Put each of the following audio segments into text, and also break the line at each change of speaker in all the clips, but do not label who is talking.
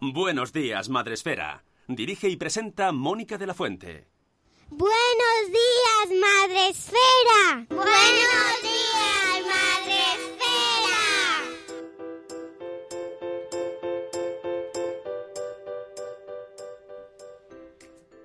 Buenos días, Madresfera. Dirige y presenta Mónica de la Fuente.
Buenos días, Madre Esfera. Buenos días, Madre Esfera.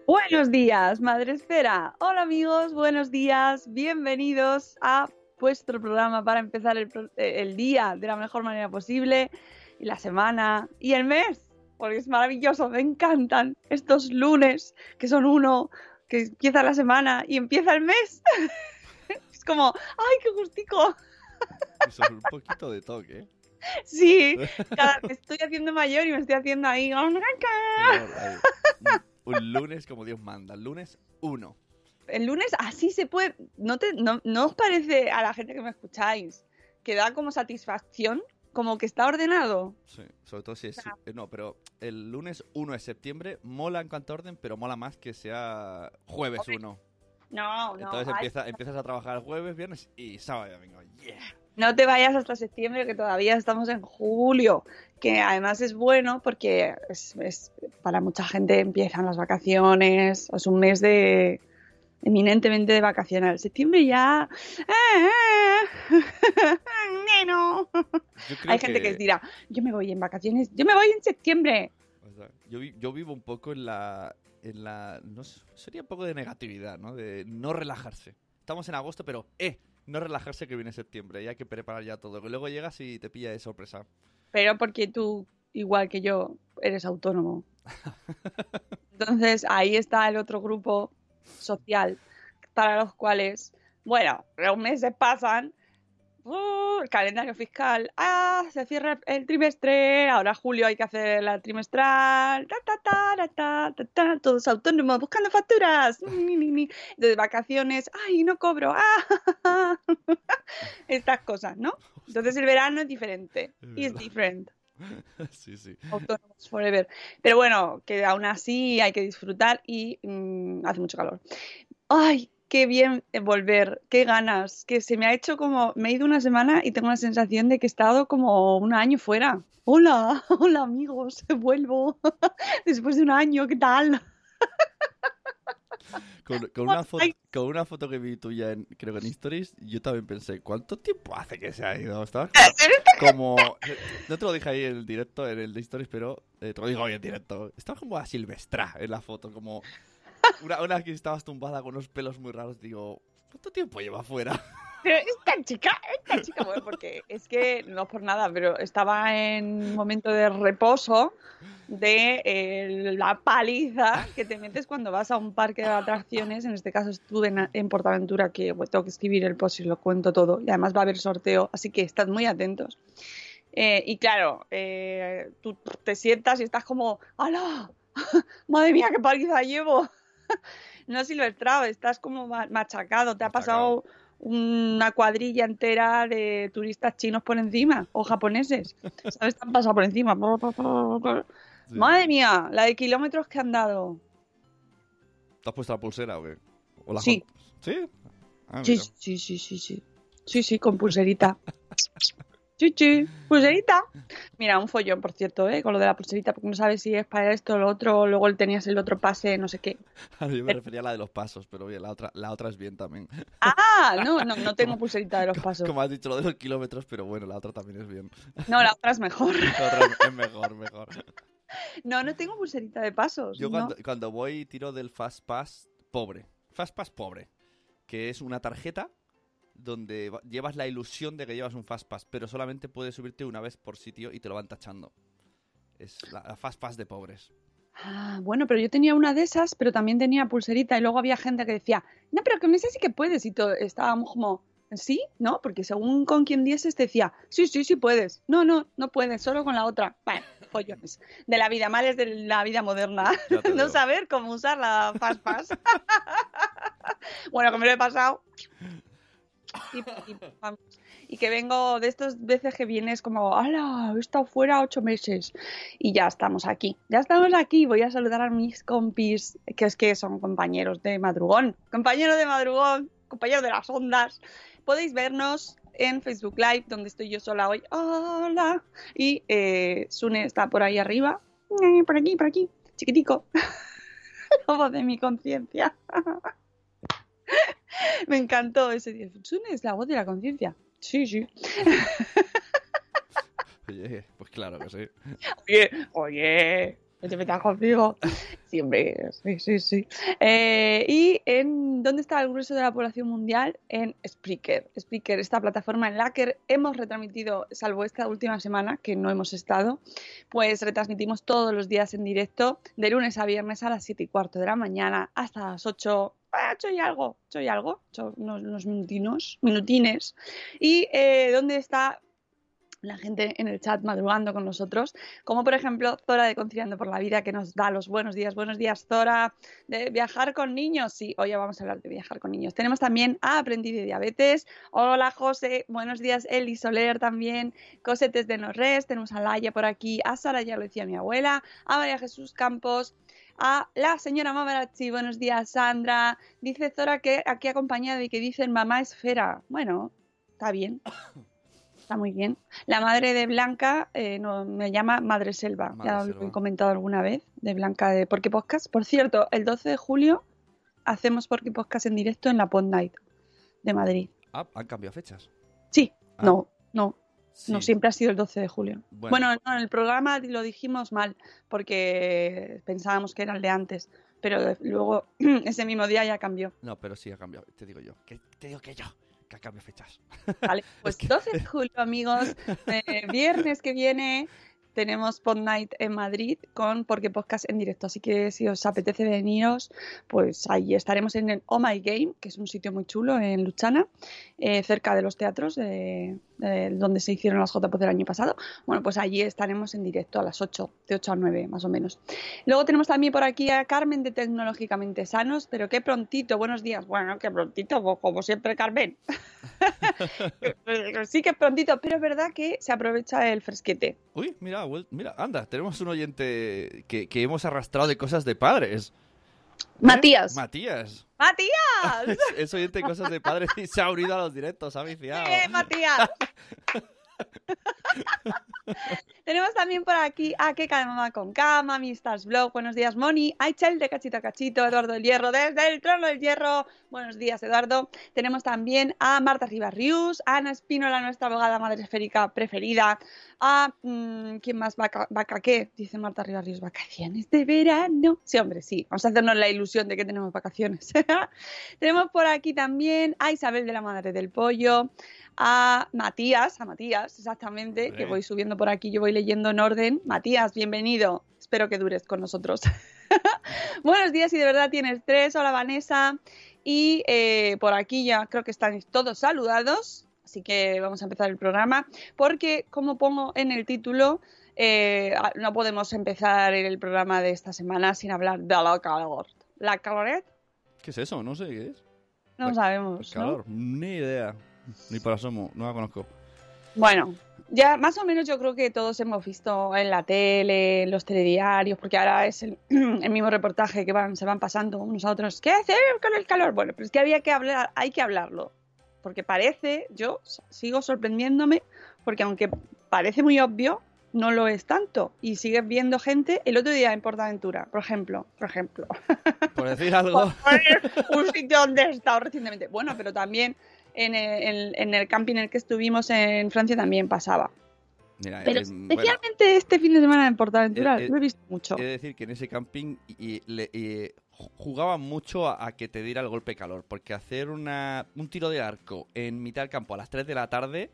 Buenos días, Madre Esfera. Hola amigos, buenos días. Bienvenidos a vuestro programa para empezar el, eh, el día de la mejor manera posible, y la semana y el mes, porque es maravilloso, me encantan estos lunes que son uno, que empieza la semana y empieza el mes. es como, ¡ay, qué gustico!
Eso es un poquito de toque. ¿eh?
Sí, cada- me estoy haciendo mayor y me estoy haciendo ahí.
Ahí. Un un lunes como Dios manda. El lunes uno.
el lunes así se puede. ¿No, te, no, ¿No os parece a la gente que me escucháis que da como satisfacción? Como que está ordenado.
Sí, sobre todo si es... eh, No, pero el lunes 1 de septiembre mola en cuanto a orden, pero mola más que sea jueves 1.
No, no.
Entonces empieza, empiezas a trabajar jueves, viernes y sábado y domingo. ¡Yeah!
No te vayas hasta septiembre, que todavía estamos en julio. Que además es bueno porque es, es- para mucha gente empiezan las vacaciones. Es un mes de eminentemente de vacaciones. Septiembre ya.
creo
Hay gente que dirá, yo me voy en vacaciones, yo me voy en septiembre.
o sea, yo, yo vivo un poco en la... En la no sé, sería un poco de negatividad, ¿no? De no relajarse. Estamos en agosto, pero ¡eh! No relajarse que viene septiembre. Y hay que preparar ya todo. Que luego llegas y te pilla de sorpresa.
Pero porque tú, igual que yo, eres autónomo. Entonces ahí está el otro grupo social para los cuales, bueno, los meses pasan, uh, calendario fiscal, ah, se cierra el trimestre, ahora julio hay que hacer la trimestral, ta, ta, ta, ta, ta, ta, ta, todos autónomos buscando facturas, de vacaciones, ay, no cobro, ah, estas cosas, ¿no? Entonces el verano es diferente,
sí, sí.
autónomos forever. Pero bueno, que aún así hay que disfrutar y mm, hace mucho calor. ¡Ay! Qué bien volver, qué ganas, que se me ha hecho como, me he ido una semana y tengo la sensación de que he estado como un año fuera. Hola, hola amigos, vuelvo después de un año, ¿qué tal?
Con, con una foto,
Ay.
con una foto que vi tuya, en, creo que en Stories, yo también pensé, ¿cuánto tiempo hace que se ha ido? Estabas como... No te lo dije ahí en el directo, en el de Stories, pero eh, te lo digo hoy en directo. Estabas como a silvestra en la foto, como... Una, una que estabas tumbada con unos pelos muy raros, digo, ¿cuánto tiempo lleva afuera?
Esta chica, esta chica, bueno, porque es que no por nada, pero estaba en un momento de reposo de eh, la paliza que te metes cuando vas a un parque de atracciones. En este caso estuve en, en Portaventura, que bueno, tengo que escribir el post y lo cuento todo. Y además va a haber sorteo, así que estad muy atentos. Eh, y claro, eh, tú te sientas y estás como, ¡hala! ¡Madre mía, qué paliza llevo! no silvestrado, estás como ma- machacado, te ha pasado una cuadrilla entera de turistas chinos por encima o japoneses. ¿Sabes? Te han pasado por encima.
Sí.
Madre mía, la de kilómetros que han dado.
¿Te has puesto la pulsera o qué? ¿O la
Sí.
¿Sí? Ah,
Sí, sí, sí, sí, sí. Sí, sí, con pulserita. Sí, pulserita. Mira, un follón, por cierto, ¿eh? Con lo de la pulserita, porque no sabes si es para esto o lo otro, luego tenías el otro pase, no sé qué.
Yo me refería a la de los pasos, pero bien, la otra, la otra es bien también.
Ah, no, no, no tengo pulserita de los pasos.
Como has dicho lo de los kilómetros, pero bueno, la otra también es bien.
No, la otra es mejor.
La otra es- es mejor, mejor.
No, no tengo pulserita de pasos.
Yo
no.
cuando, cuando voy tiro del Fast Pass pobre. Fast Pass pobre. Que es una tarjeta donde va- llevas la ilusión de que llevas un Fast Pass, pero solamente puedes subirte una vez por sitio y te lo van tachando. Es la, la Fast Pass de pobres.
Ah, bueno, pero yo tenía una de esas, pero también tenía pulserita y luego había gente que decía, no, pero con esa sí que puedes y todo, estábamos como, ¿sí? ¿No? Porque según con quien dieses te decía, sí, sí, sí puedes. No, no, no puedes, solo con la otra. Bueno, follones. De la vida, males de la vida moderna. No saber cómo usar la Fast Pass. bueno, que me lo he pasado. Y, que vengo de estas veces que vienes como, ¡hala! He estado fuera ocho meses. Y ya estamos aquí. Ya estamos aquí. Voy a saludar a mis compis, que es que son compañeros de madrugón. Compañeros de madrugón, compañeros de las ondas. Podéis vernos en Facebook Live, donde estoy yo sola hoy. ¡Hola! Y eh, Sune está por ahí arriba. Eh, Por aquí, por aquí. Chiquitico. La voz de mi conciencia. Me encantó ese día. Es la voz de la conciencia. Sí, sí.
Oye, pues claro que sí.
Oye, oye, ¿qué te metas conmigo? Sí, hombre, sí, sí, sí. Eh, ¿Y en dónde está el grueso de la población mundial? En Spreaker. Spreaker, esta plataforma en la que hemos retransmitido, salvo esta última semana, que no hemos estado, pues retransmitimos todos los días en directo, de lunes a viernes a las 7 y cuarto de la mañana hasta las 8. Ah, 8 y algo, 8 y algo, unos, unos minutinos, minutines. ¿Y eh, dónde está la gente en el chat madrugando con nosotros, como por ejemplo Zora de Conciliando por la Vida, que nos da los buenos días. Buenos días, Zora. De viajar con niños, sí, hoy vamos a hablar de viajar con niños. Tenemos también a Aprendiz de Diabetes. Hola, José. Buenos días, Eli Soler también. Cosetes de Norres. Tenemos a Laia por aquí. A Sara, ya lo decía mi abuela. A María Jesús Campos. A la señora Mamarazzi, buenos días, Sandra. Dice Zora que aquí acompañada y que dicen mamá esfera. Bueno, está bien. Está muy bien. La madre de Blanca eh, no, me llama Madre Selva.
Madre
ya lo
Selva.
he comentado alguna vez, de Blanca de Porque Podcast. Por cierto, el 12 de julio hacemos Porque Podcast en directo en la Pod Night de Madrid.
Ah, han cambiado fechas.
Sí,
Ah.
no, no,
Sí.
no siempre ha sido el 12 de julio.
Bueno.
Bueno, no, en el programa lo dijimos mal porque pensábamos que era el de antes, pero luego ese mismo día ya cambió.
No, pero sí ha cambiado. Te digo yo. Que, te digo que yo. Que ha cambiado fechas.
Vale, pues 12 de julio, amigos, eh, viernes que viene tenemos Pod Night en Madrid con Porque Podcast en directo. Así que si os apetece veniros, pues ahí estaremos en el Oh My Game, que es un sitio muy chulo en Luchana, eh, cerca de los teatros de, de donde se hicieron las JPOD del año pasado. Bueno, pues allí estaremos en directo a las 8, de 8 a 9 más o menos. Luego tenemos también por aquí a Carmen de Tecnológicamente Sanos, pero qué prontito, buenos días. Bueno, qué prontito, como siempre, Carmen. sí que prontito, pero es verdad que se aprovecha el fresquete.
Uy, mira, mira, anda, tenemos un oyente que hemos arrastrado de cosas de padres. ¿Eh?
Matías.
Matías.
¡Matías!
Es oyente de cosas de padres y se ha unido a los directos, ha viciado.
¡Eh, Matías! Tenemos también por aquí a Que Cama con Cama, Mistas Blog, buenos días Moni, a Chel de Cachito a Cachito, Eduardo del Hierro desde el Trono del Hierro, buenos días Eduardo. Tenemos también a Marta Rivas Rius, a Ana Espínola, nuestra abogada madre esférica preferida, a... mm, ¿Quién más? Vaca, vaca qué? Dice Marta Rivas vacaciones de verano. Sí, hombre, sí, vamos a hacernos la ilusión de que tenemos vacaciones. tenemos por aquí también a Isabel de la Madre del Pollo, a Matías, a Matías, exactamente, que voy subiendo por aquí, yo voy leyendo en orden. Matías, bienvenido. Espero que dures con nosotros. Buenos días, y de verdad tienes tres. Hola, Vanessa. Y eh, por aquí ya creo que están todos saludados. Así que vamos a empezar el programa. Porque, como pongo en el título, eh, no podemos empezar el programa de esta semana sin hablar de la calor. ¿La caloret?
¿Qué es eso? No sé qué es.
No
Pues-
sabemos, ¿no?
calor, ni idea. Ni por asomo, no la conozco.
Bueno, ya más o menos yo creo que todos hemos visto en la tele, en los telediarios, porque ahora es el, el mismo reportaje que van, se van pasando unos a otros. ¿Qué hacer con el calor? Bueno, pero es que había que hablar, hay que hablarlo. Porque parece, yo sigo sorprendiéndome, porque aunque parece muy obvio, no lo es tanto. Y sigues viendo gente, el otro día en Portaventura, por ejemplo, por ejemplo,
Por decir algo.
un sitio donde he estado recientemente. Bueno, pero también en el, en- en el camping en el que estuvimos en Francia también pasaba.
Mira,
Pero
eh, bueno,
especialmente este fin de semana en Portaventura,
Eh, eh,
lo he visto mucho.
De decir que en ese camping y, jugaban mucho a, a que te diera el golpe calor, porque hacer una, un tiro de arco en mitad del campo a las 3 de la tarde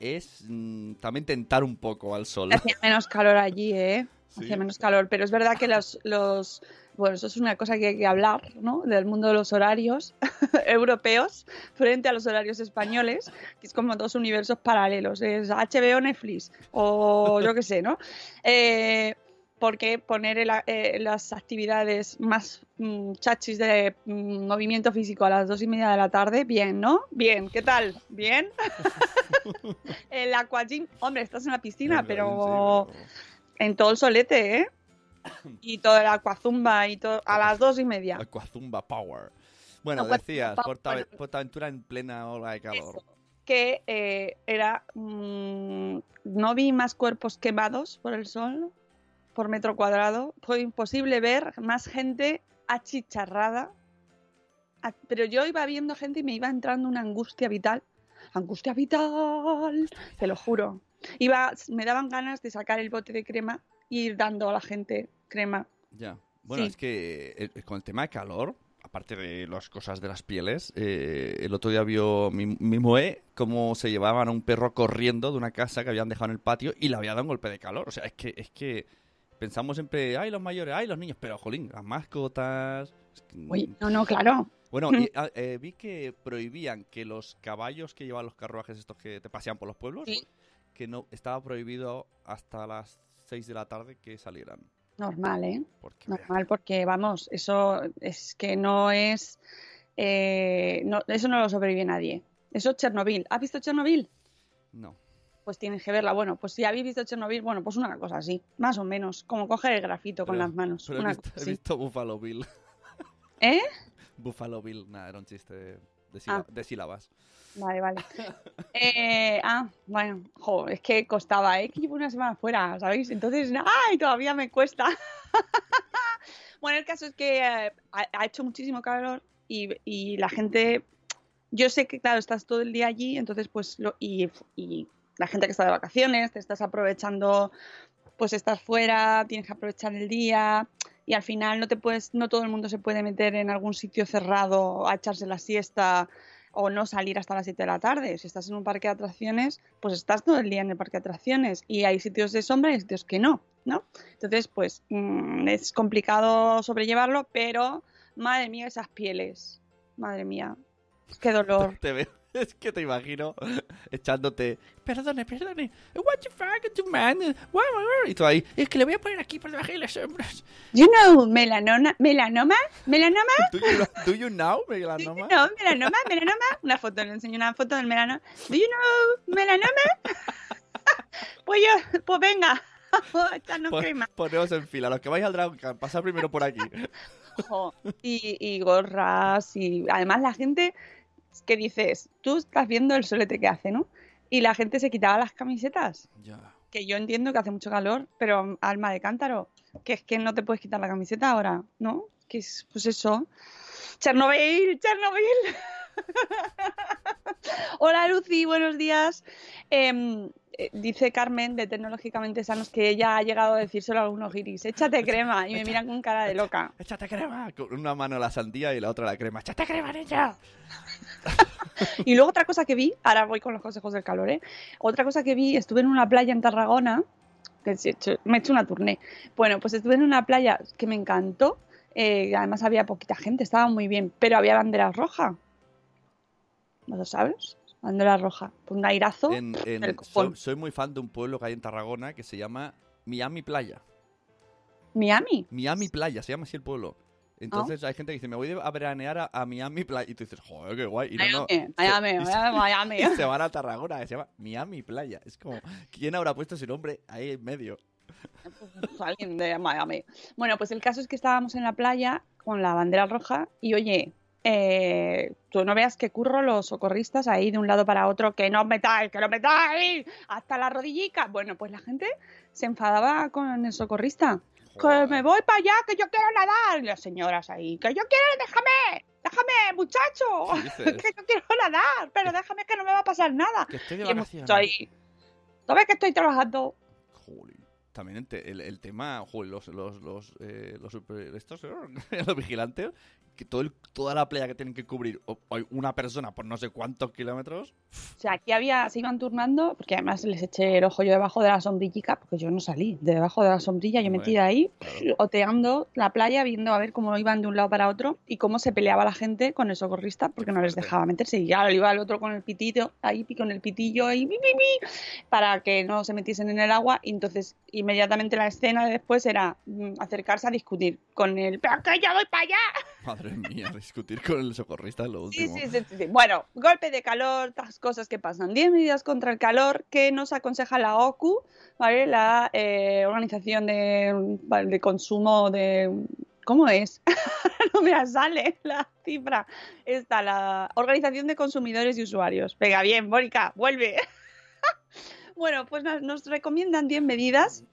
es mm, también tentar un poco al sol.
Hacía menos calor allí, ¿eh?
Sí.
Hacía menos calor, pero es verdad que los, los... Bueno, eso es una cosa que hay que hablar, ¿no? Del mundo de los horarios europeos frente a los horarios españoles, que es como dos universos paralelos. Es HBO, Netflix o yo qué sé, ¿no? Eh, porque poner el- eh, las actividades más mm, chachis de mm, movimiento físico a las dos y media de la tarde, bien, ¿no? Bien, ¿qué tal? ¿Bien? el aquagym, hombre, estás en la piscina, pero en todo el solete, ¿eh? Y todo el aquazumba y todo a las dos y media.
Aquazumba Power. Bueno,
Aquazumba
decías,
Power.
Portaventura en plena ola de calor.
Eso, que eh, era mm, no vi más cuerpos quemados por el sol por metro cuadrado fue imposible ver más gente achicharrada pero yo iba viendo gente y me iba entrando una angustia vital angustia vital te lo juro iba me daban ganas de sacar el bote de crema y ir dando a la gente crema
Ya. Bueno,
Sí.
es que eh, con el tema de calor, aparte de las cosas de las pieles, eh, el otro día vio mi, mi Moe cómo se llevaban a un perro corriendo de una casa que habían dejado en el patio y le había dado un golpe de calor. O sea, es que, es que pensamos siempre, ay, los mayores, ay, los niños, pero jolín, las mascotas.
Uy, no no claro
Bueno, y, ah, eh, vi que prohibían que los caballos que llevan los carruajes estos que te pasean por los pueblos,
Sí.
Que no estaba prohibido hasta las 6 de la tarde que salieran.
normal eh
Porque,
Normal, porque vamos, eso es que no es. eh, no, eso no lo sobrevive nadie. Eso es Chernobyl. ¿Has visto Chernobyl?
no.
Pues tienes que verla. Bueno, pues si habéis visto Chernobyl, bueno, pues una cosa así, más o menos, como coger el grafito con las manos.
Pero he
una
visto,
cosa
he visto Buffalo Bill.
¿Eh?
Buffalo Bill, nada, era un chiste de, de síla-
Ah.
de sílabas.
Vale, vale. Eh, ah, bueno, jo, es que costaba, ¿eh? Que llevo una semana fuera, ¿sabéis? Entonces, ¡ay! Todavía me cuesta. bueno, el caso es que eh, ha, ha hecho muchísimo calor y, y la gente. Yo sé que, claro, estás todo el día allí, entonces, pues, lo, y, y la gente que está de vacaciones, te estás aprovechando, pues estás fuera, tienes que aprovechar el día y al final no te puedes, no todo el mundo se puede meter en algún sitio cerrado a echarse la siesta o no salir hasta las 7 de la tarde. Si estás en un parque de atracciones, pues estás todo el día en el parque de atracciones y hay sitios de sombra y sitios que no, ¿no? Entonces, pues mm, es complicado sobrellevarlo, pero madre mía, esas pieles, madre mía, qué dolor.
Te veo, es que te imagino echándote. Perdone, perdone. What you fucking do, man? What, what, what?" Y tú ahí. Es que le voy a poner aquí por debajo de las sombras.
You know, melanoma, melanoma, melanoma,
Do you, know- do you know, melanoma?
no, melanoma, melanoma, una foto, le enseño una foto del melanoma. Do you know melanoma? pues yo, pues venga,
Pon-. Poneos en fila. Los que vais al Dragon Camp, pasad primero por aquí.
Y, y gorras y además la gente que dices, tú estás viendo el solete que hace, ¿no? Y la gente se quitaba las camisetas,
Ya.
que yo entiendo que hace mucho calor, pero alma de cántaro, que es que no te puedes quitar la camiseta ahora, ¿no? Que es, pues eso. Chernobyl, Chernobyl. Hola Lucy, buenos días. Em, eh, dice Carmen de Tecnológicamente Sanos que ella ha llegado a decírselo a algunos giris. Échate crema y me miran con cara de loca.
Échate crema. Con una mano la sandía y la otra la crema. Échate crema, niña.
Y luego otra cosa que vi, ahora voy con los consejos del calor, ¿eh? Otra cosa que vi, estuve en una playa en Tarragona, que me he hecho una turné. Bueno, pues estuve en una playa que me encantó, eh, además había poquita gente, estaba muy bien, pero había bandera roja. ¿No lo sabes? Bandera roja. Pues un airazo.
En- en-
del
soy, soy muy fan de un pueblo que hay en Tarragona que se llama Miami Playa.
Miami.
Miami Playa, se llama así el pueblo. Entonces hay gente que dice, me voy a veranear a, a Miami Playa. Y tú dices, joder, qué guay. Y no, no,
Miami, Miami,
se-
Miami, Miami.
y se van a Tarragona, que se llama Miami Playa. Es como, ¿quién habrá puesto ese nombre ahí en medio?
Pues alguien de Miami. Bueno, pues el caso es que estábamos en la playa con la bandera roja y oye, eh, tú no veas que curro los socorristas ahí de un lado para otro, que no os metáis, que no os metáis, hasta la rodillica. Bueno, pues la gente se enfadaba con el socorrista. Que me voy para allá, que yo quiero nadar. Y las señoras ahí, que yo quiero, déjame, déjame, muchacho, que yo quiero nadar, pero déjame que no me va a pasar nada.
Que estoy de vacaciones.
ahí, ¿tú ves que estoy trabajando?
Joder. También el, el- tema, los, los, los, eh, los, super- estos, los vigilantes, que todo el- toda la playa que tienen que cubrir o- o una persona por no sé cuántos kilómetros.
O sea, aquí había, se iban turnando, porque además les eché el ojo yo debajo de la sombrillica, porque yo no salí de debajo de la sombrilla, yo metida ahí,
claro.
oteando la playa, viendo a ver cómo iban de un lado para otro y cómo se peleaba la gente con el socorrista, porque no les dejaba meterse. Y ya iba el otro con el pitito, ahí con el pitillo, pi, para que no se metiesen en el agua. Y entonces, inmediatamente la escena de después era mm, acercarse a discutir con el, pero que yo voy para allá.
Madre mía, discutir con el socorrista es lo último.
sí, sí, sí, sí. Bueno, golpe de calor, las cosas que pasan. 10 medidas contra el calor que nos aconseja la OCU, ¿vale? La eh, Organización de, Consumo de... ¿Cómo es? no me sale la cifra. Está la Organización de Consumidores y Usuarios. Venga, bien, Mónica, vuelve. bueno, pues nos, nos recomiendan 10 medidas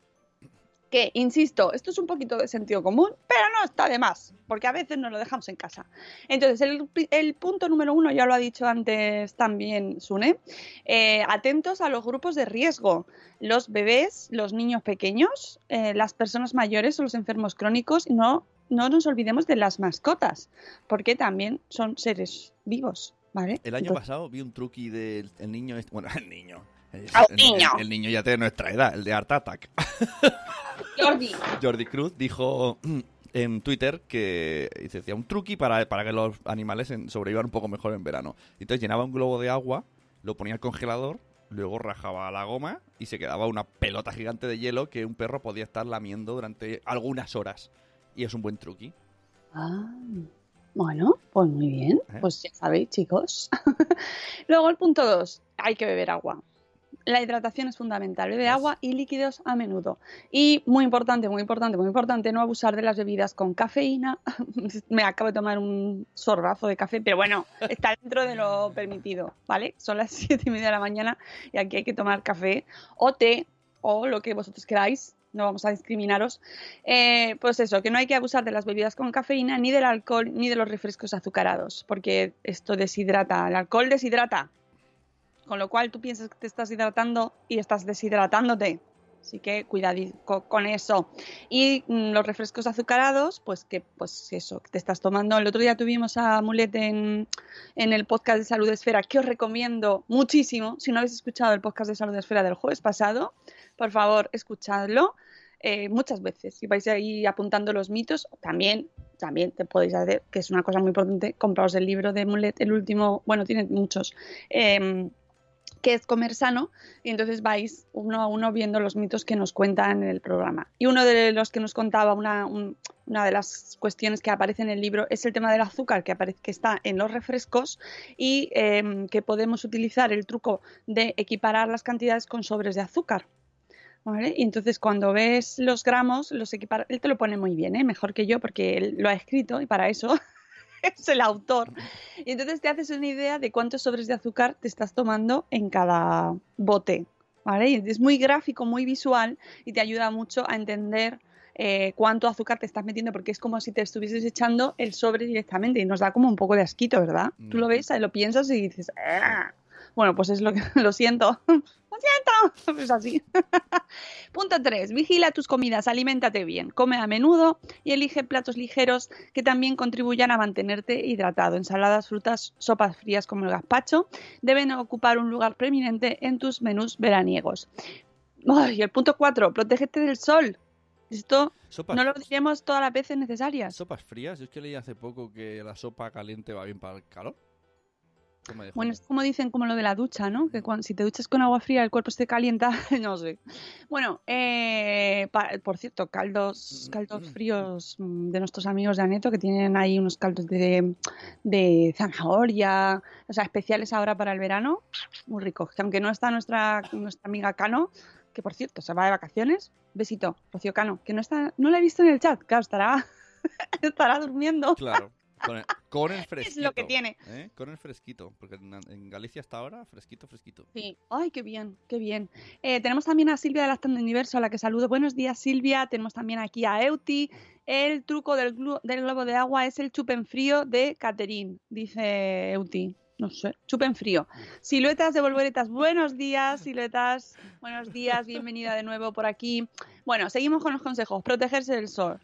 que, insisto, esto es un poquito de sentido común, pero no está de más, porque a veces nos lo dejamos en casa. Entonces, el, el punto número uno, ya lo ha dicho antes también Sune, eh, atentos a los grupos de riesgo, los bebés, los niños pequeños, eh, las personas mayores o los enfermos crónicos, y no, no nos olvidemos de las mascotas, porque también son seres vivos, ¿vale?
El año
Entonces-
pasado vi un truqui del el niño. este- Bueno, el niño. El,
¡Ah,
el-
niño!
el- el niño ya tiene nuestra edad, el de Art Attack.
Jordi,
Jordi Cruz dijo en Twitter que dice, hacía un truqui para, para que los animales en- sobrevivan un poco mejor en verano. Entonces llenaba un globo de agua, lo ponía al congelador, luego rajaba la goma y se quedaba una pelota gigante de hielo que un perro podía estar lamiendo durante algunas horas. Y es un buen truqui.
Ah, bueno, pues muy bien.
¿Eh?
Pues ya sabéis, chicos. Luego el punto 2, hay que beber agua. La hidratación es fundamental, bebe agua y líquidos a menudo. Y muy importante, muy importante, muy importante, no abusar de las bebidas con cafeína. Me acabo de tomar un sorbazo de café, pero bueno, está dentro de lo permitido, ¿vale? Son las siete y media de la mañana y aquí hay que tomar café o té o lo que vosotros queráis. No vamos a discriminaros. Eh, pues eso, que no hay que abusar de las bebidas con cafeína, ni del alcohol, ni de los refrescos azucarados, porque esto deshidrata. El alcohol deshidrata. Con lo cual tú piensas que te estás hidratando y estás deshidratándote. Así que cuidadito con eso. Y mm, los refrescos azucarados, pues que pues eso, te estás tomando. El otro día tuvimos a Mulet en, en el podcast de Salud Esfera, que os recomiendo muchísimo. Si no habéis escuchado el podcast de Salud Esfera del jueves pasado, por favor, escuchadlo eh, muchas veces. Si vais ahí apuntando los mitos, también, también te podéis hacer, que es una cosa muy importante, compraos el libro de Mulet, el último, bueno, tiene muchos, eh, que es comer sano, y entonces vais uno a uno viendo los mitos que nos cuentan en el programa. Y uno de los que nos contaba, una, un- una de las cuestiones que aparece en el libro, es el tema del azúcar, que, aparece, que está en los refrescos y eh, que podemos utilizar el truco de equiparar las cantidades con sobres de azúcar. ¿Vale? Y entonces cuando ves los gramos, los equipar... Él te lo pone muy bien, ¿eh? mejor que yo, porque él lo ha escrito y para eso es el autor. Y entonces te haces una idea de cuántos sobres de azúcar te estás tomando en cada bote. ¿Vale? Y es muy gráfico, muy visual y te ayuda mucho a entender eh, cuánto azúcar te estás metiendo, porque es como si te estuvieses echando el sobre directamente y nos da como un poco de asquito, ¿verdad? Tú lo
Mm.
ves, lo piensas y dices, "Ah". Bueno, pues es lo que lo siento. Lo siento, es así. Punto 3. Vigila tus comidas, aliméntate bien, come a menudo y elige platos ligeros que también contribuyan a mantenerte hidratado. Ensaladas, frutas, sopas frías como el gazpacho deben ocupar un lugar preeminente en tus menús veraniegos. Ay, el punto 4. Protégete del sol. Esto
Sopas,
no lo diremos todas las veces necesarias.
sopas frías. Yo es que leí hace poco que la sopa caliente va bien para el calor. Me
Bueno, es como dicen, como lo de la ducha, ¿no? Que cuando, si te duchas con agua fría el cuerpo se calienta, no sé. Bueno, eh, pa- por cierto, caldos, caldos fríos mm, de nuestros amigos de Aneto que tienen ahí unos caldos de, de zanahoria, o sea, especiales ahora para el verano, muy ricos. Que aunque no está nuestra, nuestra amiga Cano, que por cierto se va de vacaciones, besito, Rocío Cano, que no está, no la he visto en el chat, claro, estará, estará durmiendo.
Claro. Con el, con el
Es
fresquito.
lo que tiene.
¿eh? Con el fresquito. Porque en, en Galicia hasta ahora, fresquito, fresquito.
Sí, ay, qué bien, qué bien. Eh, tenemos también a Silvia de Lactando Universo, a la que saludo. Buenos días, Silvia. Tenemos también aquí a Euti. El truco del, globo de agua es el chupen frío de Caterín, dice Euti. No sé, chupen frío. Siluetas de Volvoretas, buenos días, siluetas. Buenos días, bienvenida de nuevo por aquí. Bueno, seguimos con los consejos. Protegerse del sol.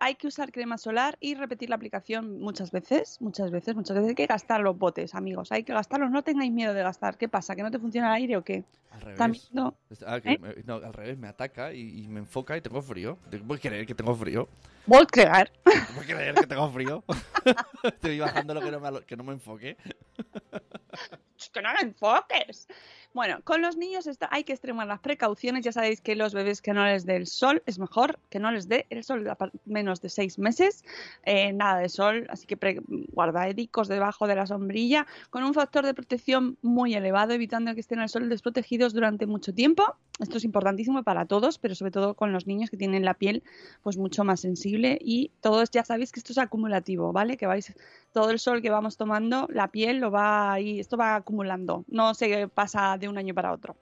Hay que usar crema solar y repetir la aplicación muchas veces, muchas veces, muchas veces. Hay que gastar los botes, amigos. Hay que gastarlos. No tengáis miedo de gastar. ¿Qué pasa? ¿Que no te funciona el aire o qué?
Al revés.
También, no.
Ah, que
¿Eh?
me- no, al revés, me ataca y, y me enfoca y tengo frío. ¿Puedes creer que tengo frío?
Voy a crear.
¿Puedes creer que tengo frío? Estoy bajando lo que no me, que no me enfoque.
que no me enfoques. Bueno, con los niños está- hay que extremar las precauciones. Ya sabéis que los bebés que no les dé el sol es mejor que no les dé el sol menos de seis meses. Eh, nada de sol, así que pre- guardadicos debajo de la sombrilla con un factor de protección muy elevado, evitando que estén al sol desprotegidos durante mucho tiempo. Esto es importantísimo para todos, pero sobre todo con los niños que tienen la piel pues mucho más sensible y todos ya sabéis que esto es acumulativo, ¿vale? Que vais todo el sol que vamos tomando, la piel lo va ahí, esto va acumulando, no se pasa de un año para otro.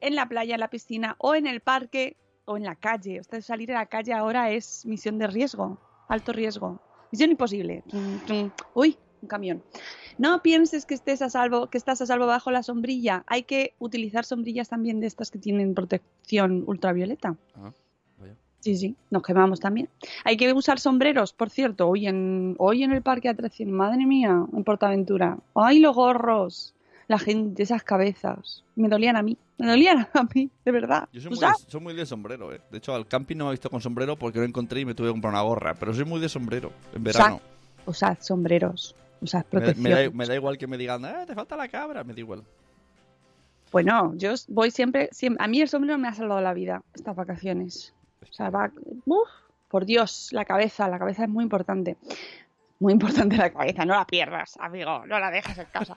En la playa, en la piscina o en el parque o en la calle. Usted salir a la calle ahora es misión de riesgo, alto riesgo. Misión imposible. Uy, un camión. No pienses que estés a salvo, que estás a salvo bajo la sombrilla. Hay que utilizar sombrillas también de estas que tienen protección ultravioleta.
Ah, vaya.
Sí, sí, nos quemamos también. Hay que usar sombreros, por cierto, hoy en, hoy en el parque de atracciones, madre mía, en Portaventura. ¡Ay, los gorros! La gente, esas cabezas. Me dolían a mí, me dolían a mí, de verdad.
Yo soy
¿Tú
muy, de, soy muy de sombrero, ¿eh? De hecho, al camping no me he visto con sombrero porque no encontré y me tuve que comprar una gorra. Pero soy muy de sombrero en verano.
Usad sombreros,
da-
protección.
me da, me da igual que me digan, "Ah, te falta la cabra. Me da igual.
Bueno, yo voy siempre, siempre, a mí el sombrero me ha salvado la vida estas vacaciones. O sea, va, uf, por Dios, la cabeza, la cabeza es muy importante. Muy importante la cabeza, no la pierdas, amigo, no la dejes en casa.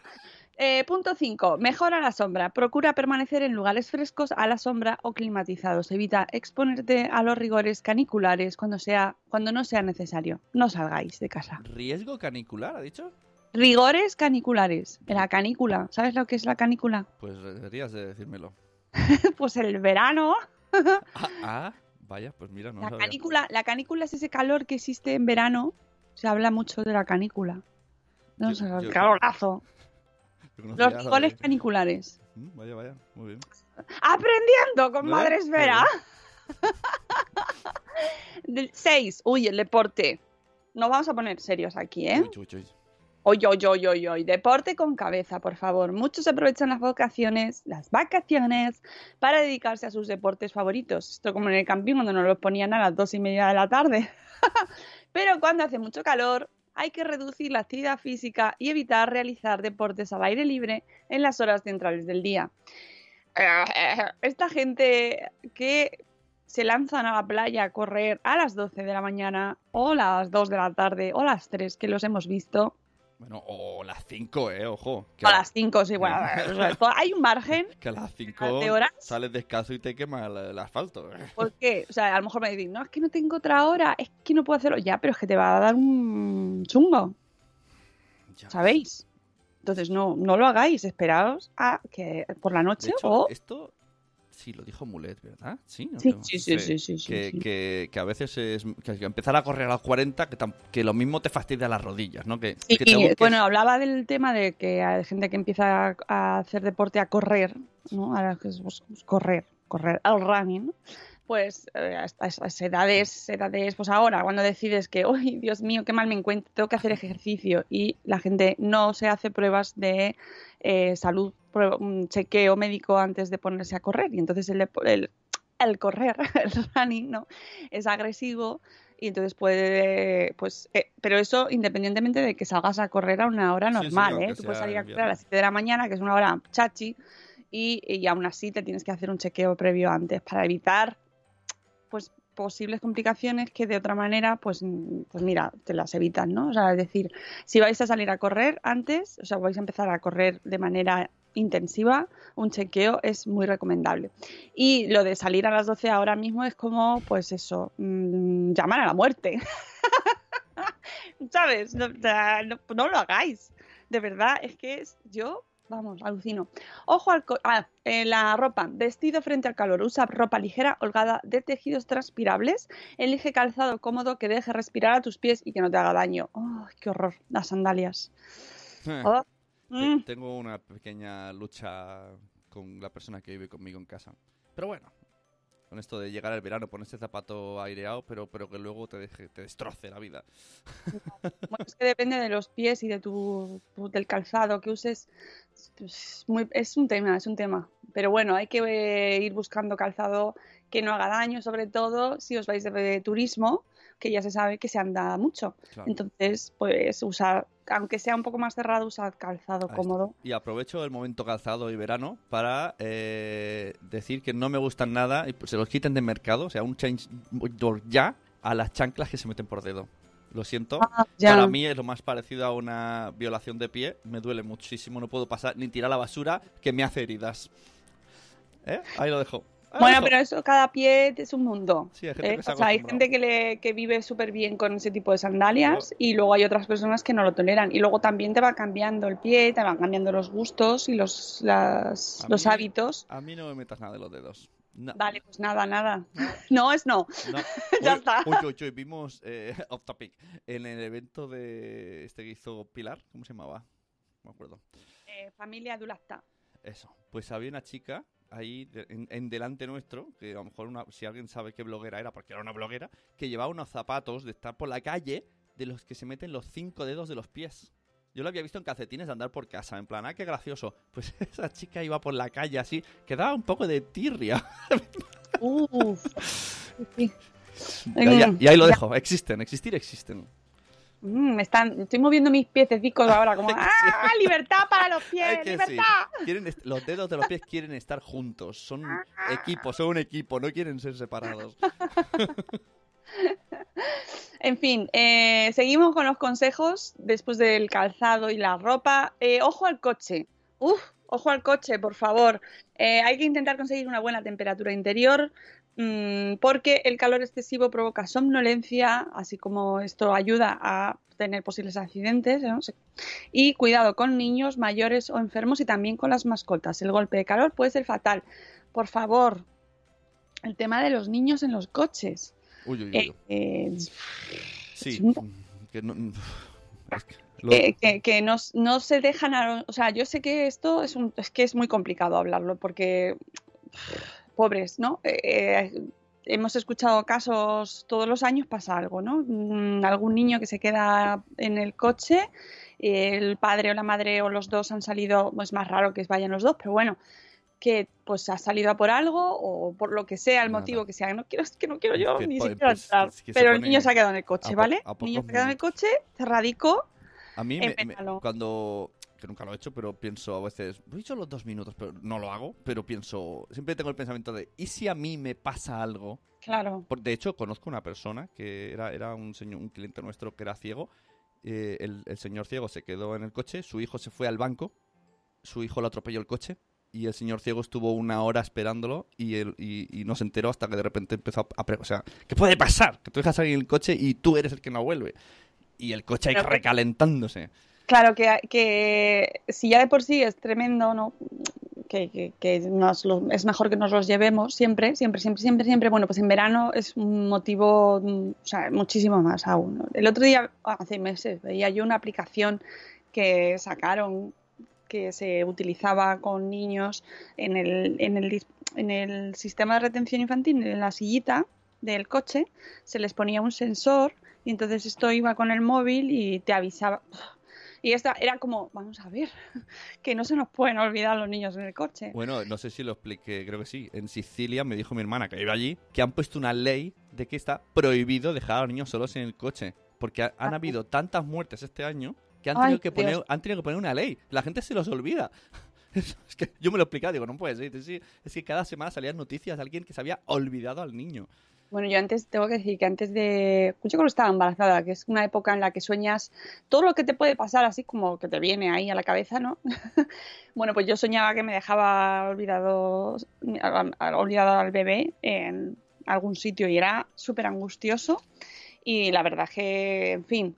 Eh, punto 5. Mejora la sombra. Procura permanecer en lugares frescos a la sombra o climatizados. Evita exponerte a los rigores caniculares cuando, sea, cuando no sea necesario. No salgáis de casa.
¿Riesgo canicular, ha dicho?
Rigores caniculares. La canícula. ¿Sabes lo que es la canícula?
Pues deberías de decírmelo.
Pues el verano
Ah, ah, vaya, pues mira, no
La
sabía.
canícula, la canícula es ese calor que existe en verano. Se habla mucho de la canícula. No
Yo-
sé, el
yo-
calorazo. Los
de-
caniculares.
Mm, Vaya, vaya, muy bien.
Aprendiendo con. Madre Esfera. 6. Uy, el deporte. Nos vamos a poner serios aquí, ¿eh?
Uy, uy, uy.
Oy, oy, oy, oy, oy. Deporte con cabeza, por favor. Muchos aprovechan las vacaciones, las vacaciones, para dedicarse a sus deportes favoritos. Esto como en el camping cuando nos los ponían a las dos y media de la tarde. Pero cuando hace mucho calor, hay que reducir la actividad física y evitar realizar deportes al aire libre en las horas centrales del día. Esta gente que se lanzan a la playa a correr a las 12 de la mañana o las 2 de la tarde o las 3 que los hemos visto
Bueno, o las 5, eh, ojo. Que a-
las 5 sí, bueno, hay un margen
Que a las 5
de horas.
sales descalzo y te quema el, el asfalto.
¿Por qué? O sea, a lo mejor me dicen, no, es que no tengo otra hora, es que no puedo hacerlo. Ya, pero es que te va a dar un chungo,
Ya.
¿sabéis? Entonces no, no lo hagáis, esperaos a que por la noche
hecho,
o...
esto sí lo dijo Mulet, ¿verdad? Sí, ¿no?
Sí,
Que-
sí, sí, sí,
que,
sí.
Que, que a veces es que, empezar a correr a los 40 que, tam- que lo mismo te fastidia las rodillas, ¿no? Que,
Sí,
que te
y, bueno, hablaba del tema de que hay gente que empieza a, a hacer deporte a correr, ¿no? Ahora que es pues, pues, correr, correr, el running, ¿no? Pues eh, a a esas edades, edades, pues ahora, cuando decides que, ¡ay, Dios mío, qué mal me encuentro! Tengo que hacer ejercicio y la gente no se hace pruebas de eh, salud, un chequeo médico antes de ponerse a correr y entonces el, el, el correr, el running, ¿no? Es agresivo y entonces puede, pues, eh, pero eso independientemente de que salgas a correr a una hora
Sí, sí,
normal, ¿eh? Tú puedes salir a correr a las 7 de la mañana, que es una hora chachi, y, y aún así te tienes que hacer un chequeo previo antes para evitar, pues, posibles complicaciones que de otra manera, pues, pues mira, te las evitan, ¿no? O sea, es decir, si vais a salir a correr antes, o sea, vais a empezar a correr de manera intensiva, un chequeo es muy recomendable. Y lo de salir a las 12 ahora mismo es como, pues eso, mm, llamar a la muerte. ¿Sabes? No, no- no lo hagáis. De verdad, es que es, yo, vamos, alucino. Ojo al... co- ah, eh, la ropa. Vestido frente al calor. Usa ropa ligera, holgada, de tejidos transpirables. Elige calzado cómodo que deje respirar a tus pies y que no te haga daño. ¡Oh, qué horror! Las sandalias.
Eh,
Oh, mm.
Tengo una pequeña lucha con la persona que vive conmigo en casa. Pero bueno, con esto de llegar al verano, ponerse zapato aireado, pero, pero que luego te, deje, te destroce la vida.
Bueno, es que depende de los pies y de tu, del calzado que uses. Es, muy- es un tema, es un tema. Pero bueno, hay que eh, ir buscando calzado que no haga daño, sobre todo si os vais de, de turismo, que ya se sabe que se anda mucho.
Claro.
Entonces, pues usar, aunque sea un poco más cerrado, usad calzado
Ahí está.
cómodo.
Y aprovecho el momento calzado y verano para eh, decir que no me gustan nada y se los quiten de mercado, o sea, un change ya a las chanclas que se meten por dedo. Lo siento.
Ah.
Para mí es lo más parecido a una violación de pie. Me duele muchísimo. No puedo pasar ni tirar la basura que me hace heridas. ¿Eh? Ahí lo dejo. Lo
Bueno, pero eso, cada pie es un mundo.
Sí, hay gente
¿eh?
que se
O sea, hay gente que, le, que vive súper bien con ese tipo de sandalias y luego hay otras personas que no lo toleran. Y luego también te va cambiando el pie, te van cambiando los gustos y los, las-
A
los
mí-
hábitos.
A mí no me metas nada de los dedos. No.
Vale, pues nada, nada. No es no.
No.
Ya está.
Uy, uy, vimos eh, off topic en el evento de este que hizo Pilar, ¿cómo se llamaba? No me acuerdo.
Eh, familia Dulacta.
Eso. Pues había una chica ahí de- en, en delante nuestro, que a lo mejor una- si alguien sabe qué bloguera era, porque era una bloguera, que llevaba unos zapatos de estar por la calle de los que se meten los cinco dedos de los pies. Yo lo había visto en calcetines de andar por casa, en plan, ah, qué gracioso. Pues esa chica iba por la calle así, que daba un poco de tirria.
Uf. Sí.
Y ahí, y ahí lo dejo, existen, existir existen.
Mm, me están, estoy moviendo mis piececicos ahora como ¡Ah! ¡Libertad para los pies!
Es que sí.
¡Libertad!
Quieren los dedos de los pies quieren estar juntos. Son equipo, son un equipo, no quieren ser separados.
En fin, eh, seguimos con los consejos después del calzado y la ropa. Eh, ojo al coche. Uf, ojo al coche, por favor. Eh, hay que intentar conseguir una buena temperatura interior mm, porque el calor excesivo provoca somnolencia, así como esto ayuda a tener posibles accidentes. ¿no? Y cuidado con niños mayores o enfermos y también con las mascotas. El golpe de calor puede ser fatal. Por favor, el tema de los niños en los coches.
Uy, uy, uy.
Eh, eh,
Sí.
un-
Que no, es que lo-
que, que- que no, no se dejan a- o sea yo sé que esto es un es que es muy complicado hablarlo porque pobres no Eh, eh, hemos escuchado casos todos los años pasa algo no Mm, algún niño que se queda en el coche el padre o la madre o los dos han salido es más raro que vayan los dos pero bueno que pues ha salido a por algo o por lo que sea el
Nada.
motivo que sea no quiero que no quiero yo
que,
ni
pues,
siquiera
pues,
entrar
es que
pero el niño se ha quedado en el coche
a
vale
a
el niño se ha quedado en el coche cerradico
a mí, me- me- cuando. Que nunca lo he hecho, pero pienso a veces. Lo he hecho los dos minutos, pero no lo hago. Pero pienso. Siempre tengo el pensamiento de. ¿Y si a mí me pasa algo?
claro
Por- De hecho, conozco una persona que era, era un, señor, un cliente nuestro que era ciego. Eh, el, el señor ciego se quedó en el coche, su hijo se fue al banco, su hijo lo atropelló el coche y el señor ciego estuvo una hora esperándolo y, él- y, y no se enteró hasta que de repente empezó a... a o sea, ¿qué puede pasar? Que tú dejas salir el coche y tú eres el que no vuelve. Y el coche ahí recalentándose.
Claro que, que si ya de por sí es tremendo, ¿no? Que, que- que nos lo- es mejor que nos los llevemos siempre, siempre, siempre, siempre, siempre. Bueno, pues en verano es un motivo, mm, o sea, muchísimo más aún. El otro día, hace meses, veía yo una aplicación que sacaron que se utilizaba con niños en el, en el, en el sistema de retención infantil, en la sillita del coche, se les ponía un sensor y entonces esto iba con el móvil y te avisaba. Y esta era como, vamos a ver, que no se nos pueden olvidar los niños en el coche.
Bueno, no sé si lo expliqué, creo que sí. En Sicilia me dijo mi hermana que vive allí que han puesto una ley de que está prohibido dejar a los niños solos en el coche. Porque ha- han
Ah.
habido tantas muertes este año que han
Ay,
tenido que, poner,
Dios.
han tenido que poner una ley. La gente se los olvida. Es que yo me lo explicaba, digo, no puede ser. Es que cada semana salían noticias de alguien que se había olvidado al niño.
Bueno, yo antes tengo que decir que antes de. Yo cuando estaba embarazada, que es una época en la que sueñas todo lo que te puede pasar, así como que te viene ahí a la cabeza, ¿no? bueno, pues yo soñaba que me dejaba olvidado, olvidado al bebé en algún sitio y era súper angustioso. Y la verdad que, en fin,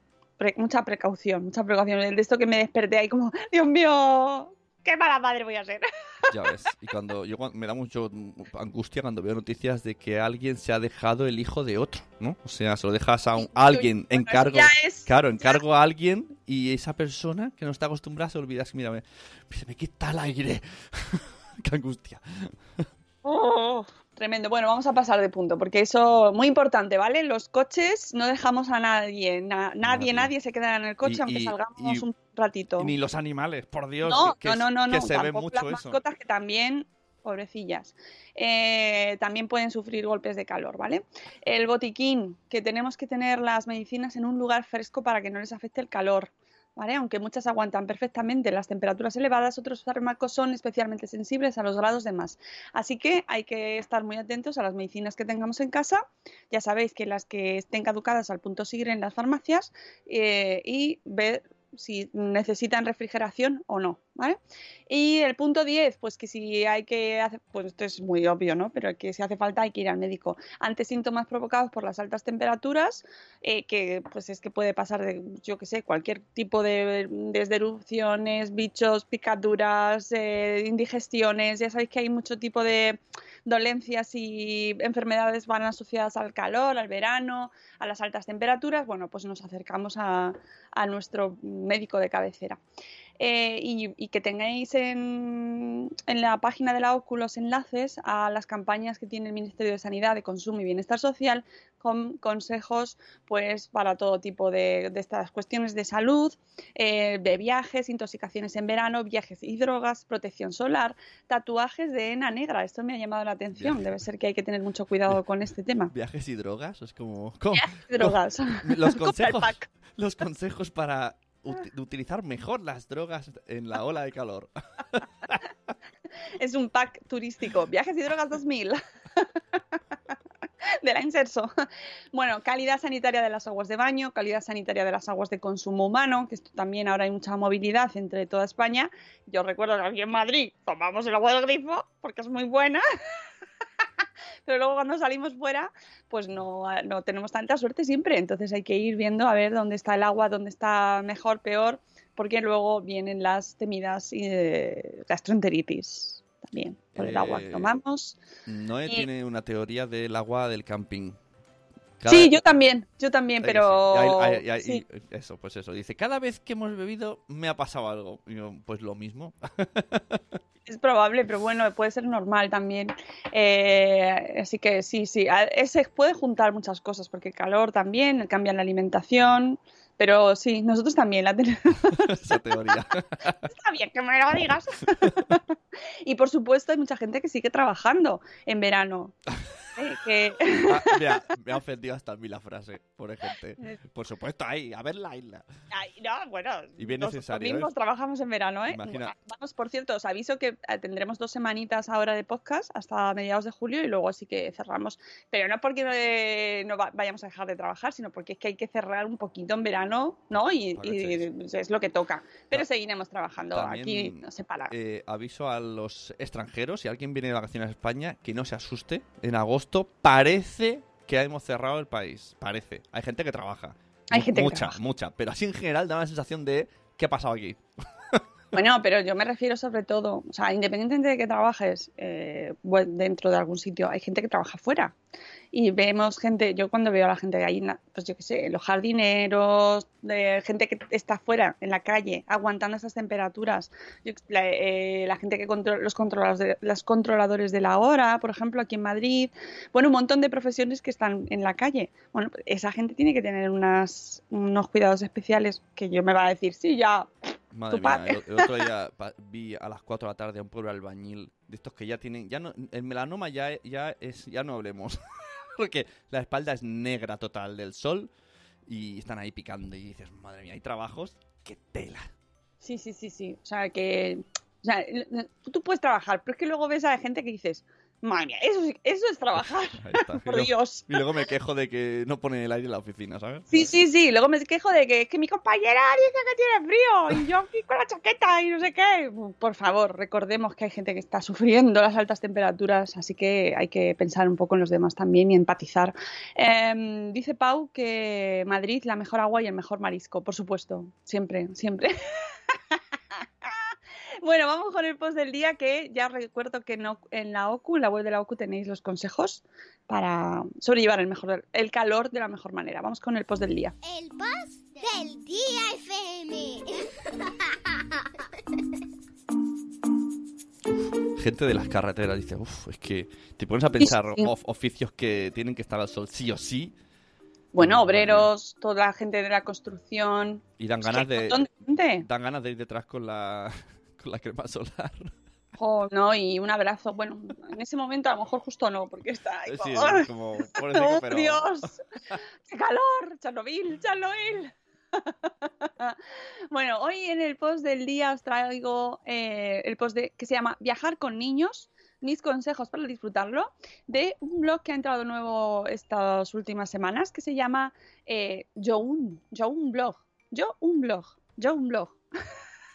mucha precaución, mucha precaución. De esto que me desperté ahí como, Dios mío, qué mala madre voy a ser.
Ya ves. Y cuando yo me da mucho angustia cuando veo noticias de que alguien se ha dejado el hijo de otro, ¿no? O sea, se lo dejas a un- a alguien,
ya es-
Claro, encargo a alguien y esa persona que no está acostumbrada se olvida. Mira, me, se me quita el aire. Qué angustia.
Oh, tremendo. Bueno, vamos a pasar de punto, porque eso muy importante, ¿vale? Los coches no dejamos a nadie, na- nadie,
Nadie.
nadie se queda en el coche
Y-
aunque
y-
salgamos
y-
un ratito.
Ni los animales, por Dios.
no,
que,
no, no, no,
que
no,
se ve
tampoco
mucho
las
eso.
mascotas que también, pobrecillas, eh, también pueden sufrir golpes de calor, ¿vale? El botiquín, que tenemos que tener las medicinas en un lugar fresco para que no les afecte el calor. Aunque muchas aguantan perfectamente las temperaturas elevadas, otros fármacos son especialmente sensibles a los grados de más. Así que hay que estar muy atentos a las medicinas que tengamos en casa. Ya sabéis que las que estén caducadas al punto siguen en las farmacias eh, y ver si necesitan refrigeración o no, ¿vale? Y el punto 10, pues que si hay que hacer, pues esto es muy obvio, ¿no? Pero que si hace falta hay que ir al médico. Ante síntomas provocados por las altas temperaturas, eh, que pues es que puede pasar de, yo qué sé, cualquier tipo de, desde erupciones, bichos, picaduras, eh, indigestiones, ya sabéis que hay mucho tipo de dolencias y enfermedades van asociadas al calor, al verano, a las altas temperaturas, bueno, pues nos acercamos a, nuestro médico de cabecera. Eh, y, y que tengáis en, en la página de la OCU los enlaces a las campañas que tiene el Ministerio de Sanidad, de Consumo y Bienestar Social con consejos pues para todo tipo de, de estas cuestiones de salud, eh, de viajes, intoxicaciones en verano, viajes y drogas, protección solar, tatuajes de henna negra. Esto me ha llamado la atención.
Viaje.
Debe ser que hay que tener mucho cuidado con este tema.
Viajes y drogas, es como... ¿cómo?
Drogas.
Los
Compra el
consejos, los consejos para uti- utilizar mejor las drogas en la ola de calor.
Es un pack turístico. Viajes y drogas 2000. De la Inserso. Bueno, calidad sanitaria de las aguas de baño, calidad sanitaria de las aguas de consumo humano, que esto también ahora hay mucha movilidad entre toda España. Yo recuerdo que aquí en Madrid tomamos el agua del grifo porque es muy buena. Pero luego cuando salimos fuera, pues no, no tenemos tanta suerte siempre. Entonces hay que ir viendo a ver dónde está el agua, dónde está mejor, peor, porque luego vienen las temidas eh, gastroenteritis también por el agua que
Eh,
tomamos.
Noé
Y-
tiene una teoría del agua del camping. Cada-
Sí, yo también, yo también, pero
sí,
sí.
eso, pues eso. Dice, cada vez que hemos bebido me ha pasado algo. Y yo, pues lo mismo.
es probable, pero bueno, puede ser normal también. Eh, así que sí, sí, se puede juntar muchas cosas, porque el calor también, cambia la alimentación, pero sí, nosotros también la tenemos.
Esa teoría.
Está bien que me lo digas. y por supuesto hay mucha gente que sigue trabajando en verano. Eh, que-
Ah, mira, me ha ofendido hasta a mí la frase, por gente. Por supuesto, ahí, a ver la isla.
Ay, no, bueno,
Y bien necesario,
mismos
¿eh?
trabajamos en verano, ¿eh?
Imagina-
Vamos, por cierto, os aviso que eh, tendremos dos semanitas ahora de podcast hasta mediados de julio y luego sí que cerramos. Pero no porque eh, no va- vayamos a dejar de trabajar, sino porque es que hay que cerrar un poquito en verano, ¿no? Y, es lo que toca. Pero seguiremos trabajando.
también,
Aquí no se para.
Eh, aviso a los extranjeros, si alguien viene de vacaciones a España, que no se asuste. En agosto parece que hemos cerrado el país. Parece. Hay gente que trabaja.
Hay gente que
mucha,
trabaja.
mucha. Pero así en general da la sensación de ¿qué ha pasado aquí?
Bueno, pero yo me refiero sobre todo, o sea, independientemente de que trabajes eh, dentro de algún sitio, hay gente que trabaja fuera. Y vemos gente, yo cuando veo a la gente ahí, na- pues yo qué sé, los jardineros, de gente que está fuera, en la calle, aguantando esas temperaturas, eh, la gente que controla, los controladores de, de la hora, por ejemplo, aquí en Madrid, bueno, un montón de profesiones que están en la calle. Bueno, esa gente tiene que tener unos cuidados especiales que yo me va a decir, sí, ya,
Madre mía, el, el otro día vi a las 4 de la tarde a un pueblo albañil de estos que ya tienen, ya no, el melanoma ya, ya es, ya no hablemos, porque la espalda es negra total del sol y están ahí picando y dices, madre mía, hay trabajos que tela.
Sí, sí, sí, sí. O sea, que. O sea, tú puedes trabajar, pero es que luego ves a la gente que dices, madre mía, eso, eso es trabajar.
Ahí está. Y
Por
luego-
Dios.
Y luego me quejo de que no ponen el aire en la oficina, ¿sabes?
Sí, sí, sí. Luego me quejo de que, es que mi compañera dice que tiene frío y yo aquí con la chaqueta y no sé qué. Por favor, recordemos que hay gente que está sufriendo las altas temperaturas, así que hay que pensar un poco en los demás también y empatizar. Em, dice Pau que Madrid la mejor agua y el mejor marisco, por supuesto. Siempre, siempre. Bueno, vamos con el post del día que ya recuerdo que no, en la OCU, en la web de la OCU tenéis los consejos para sobrellevar el mejor el calor de la mejor manera. Vamos con el post del día.
El post del día FM.
Gente de las carreteras dice, uff, es que te pones a pensar
sí.
of- oficios que tienen que estar al sol sí o sí
Bueno, obreros, toda la gente de la construcción.
y dan ganas de dan ganas de ir detrás con la la crema solar.
Jo, no, y un abrazo. Bueno, en ese momento a lo mejor justo no, porque está ahí.
Sí,
como,
es como
¡Oh,
pero
Dios! ¡Qué calor! ¡Chernobyl! ¡Chernobyl! bueno, hoy en el post del día os traigo eh, el post de, que se llama Viajar con niños, mis consejos para disfrutarlo, de un blog que ha entrado nuevo estas últimas semanas, que se llama eh, Yo un, Yo un blog. Yo un blog. Yo un blog.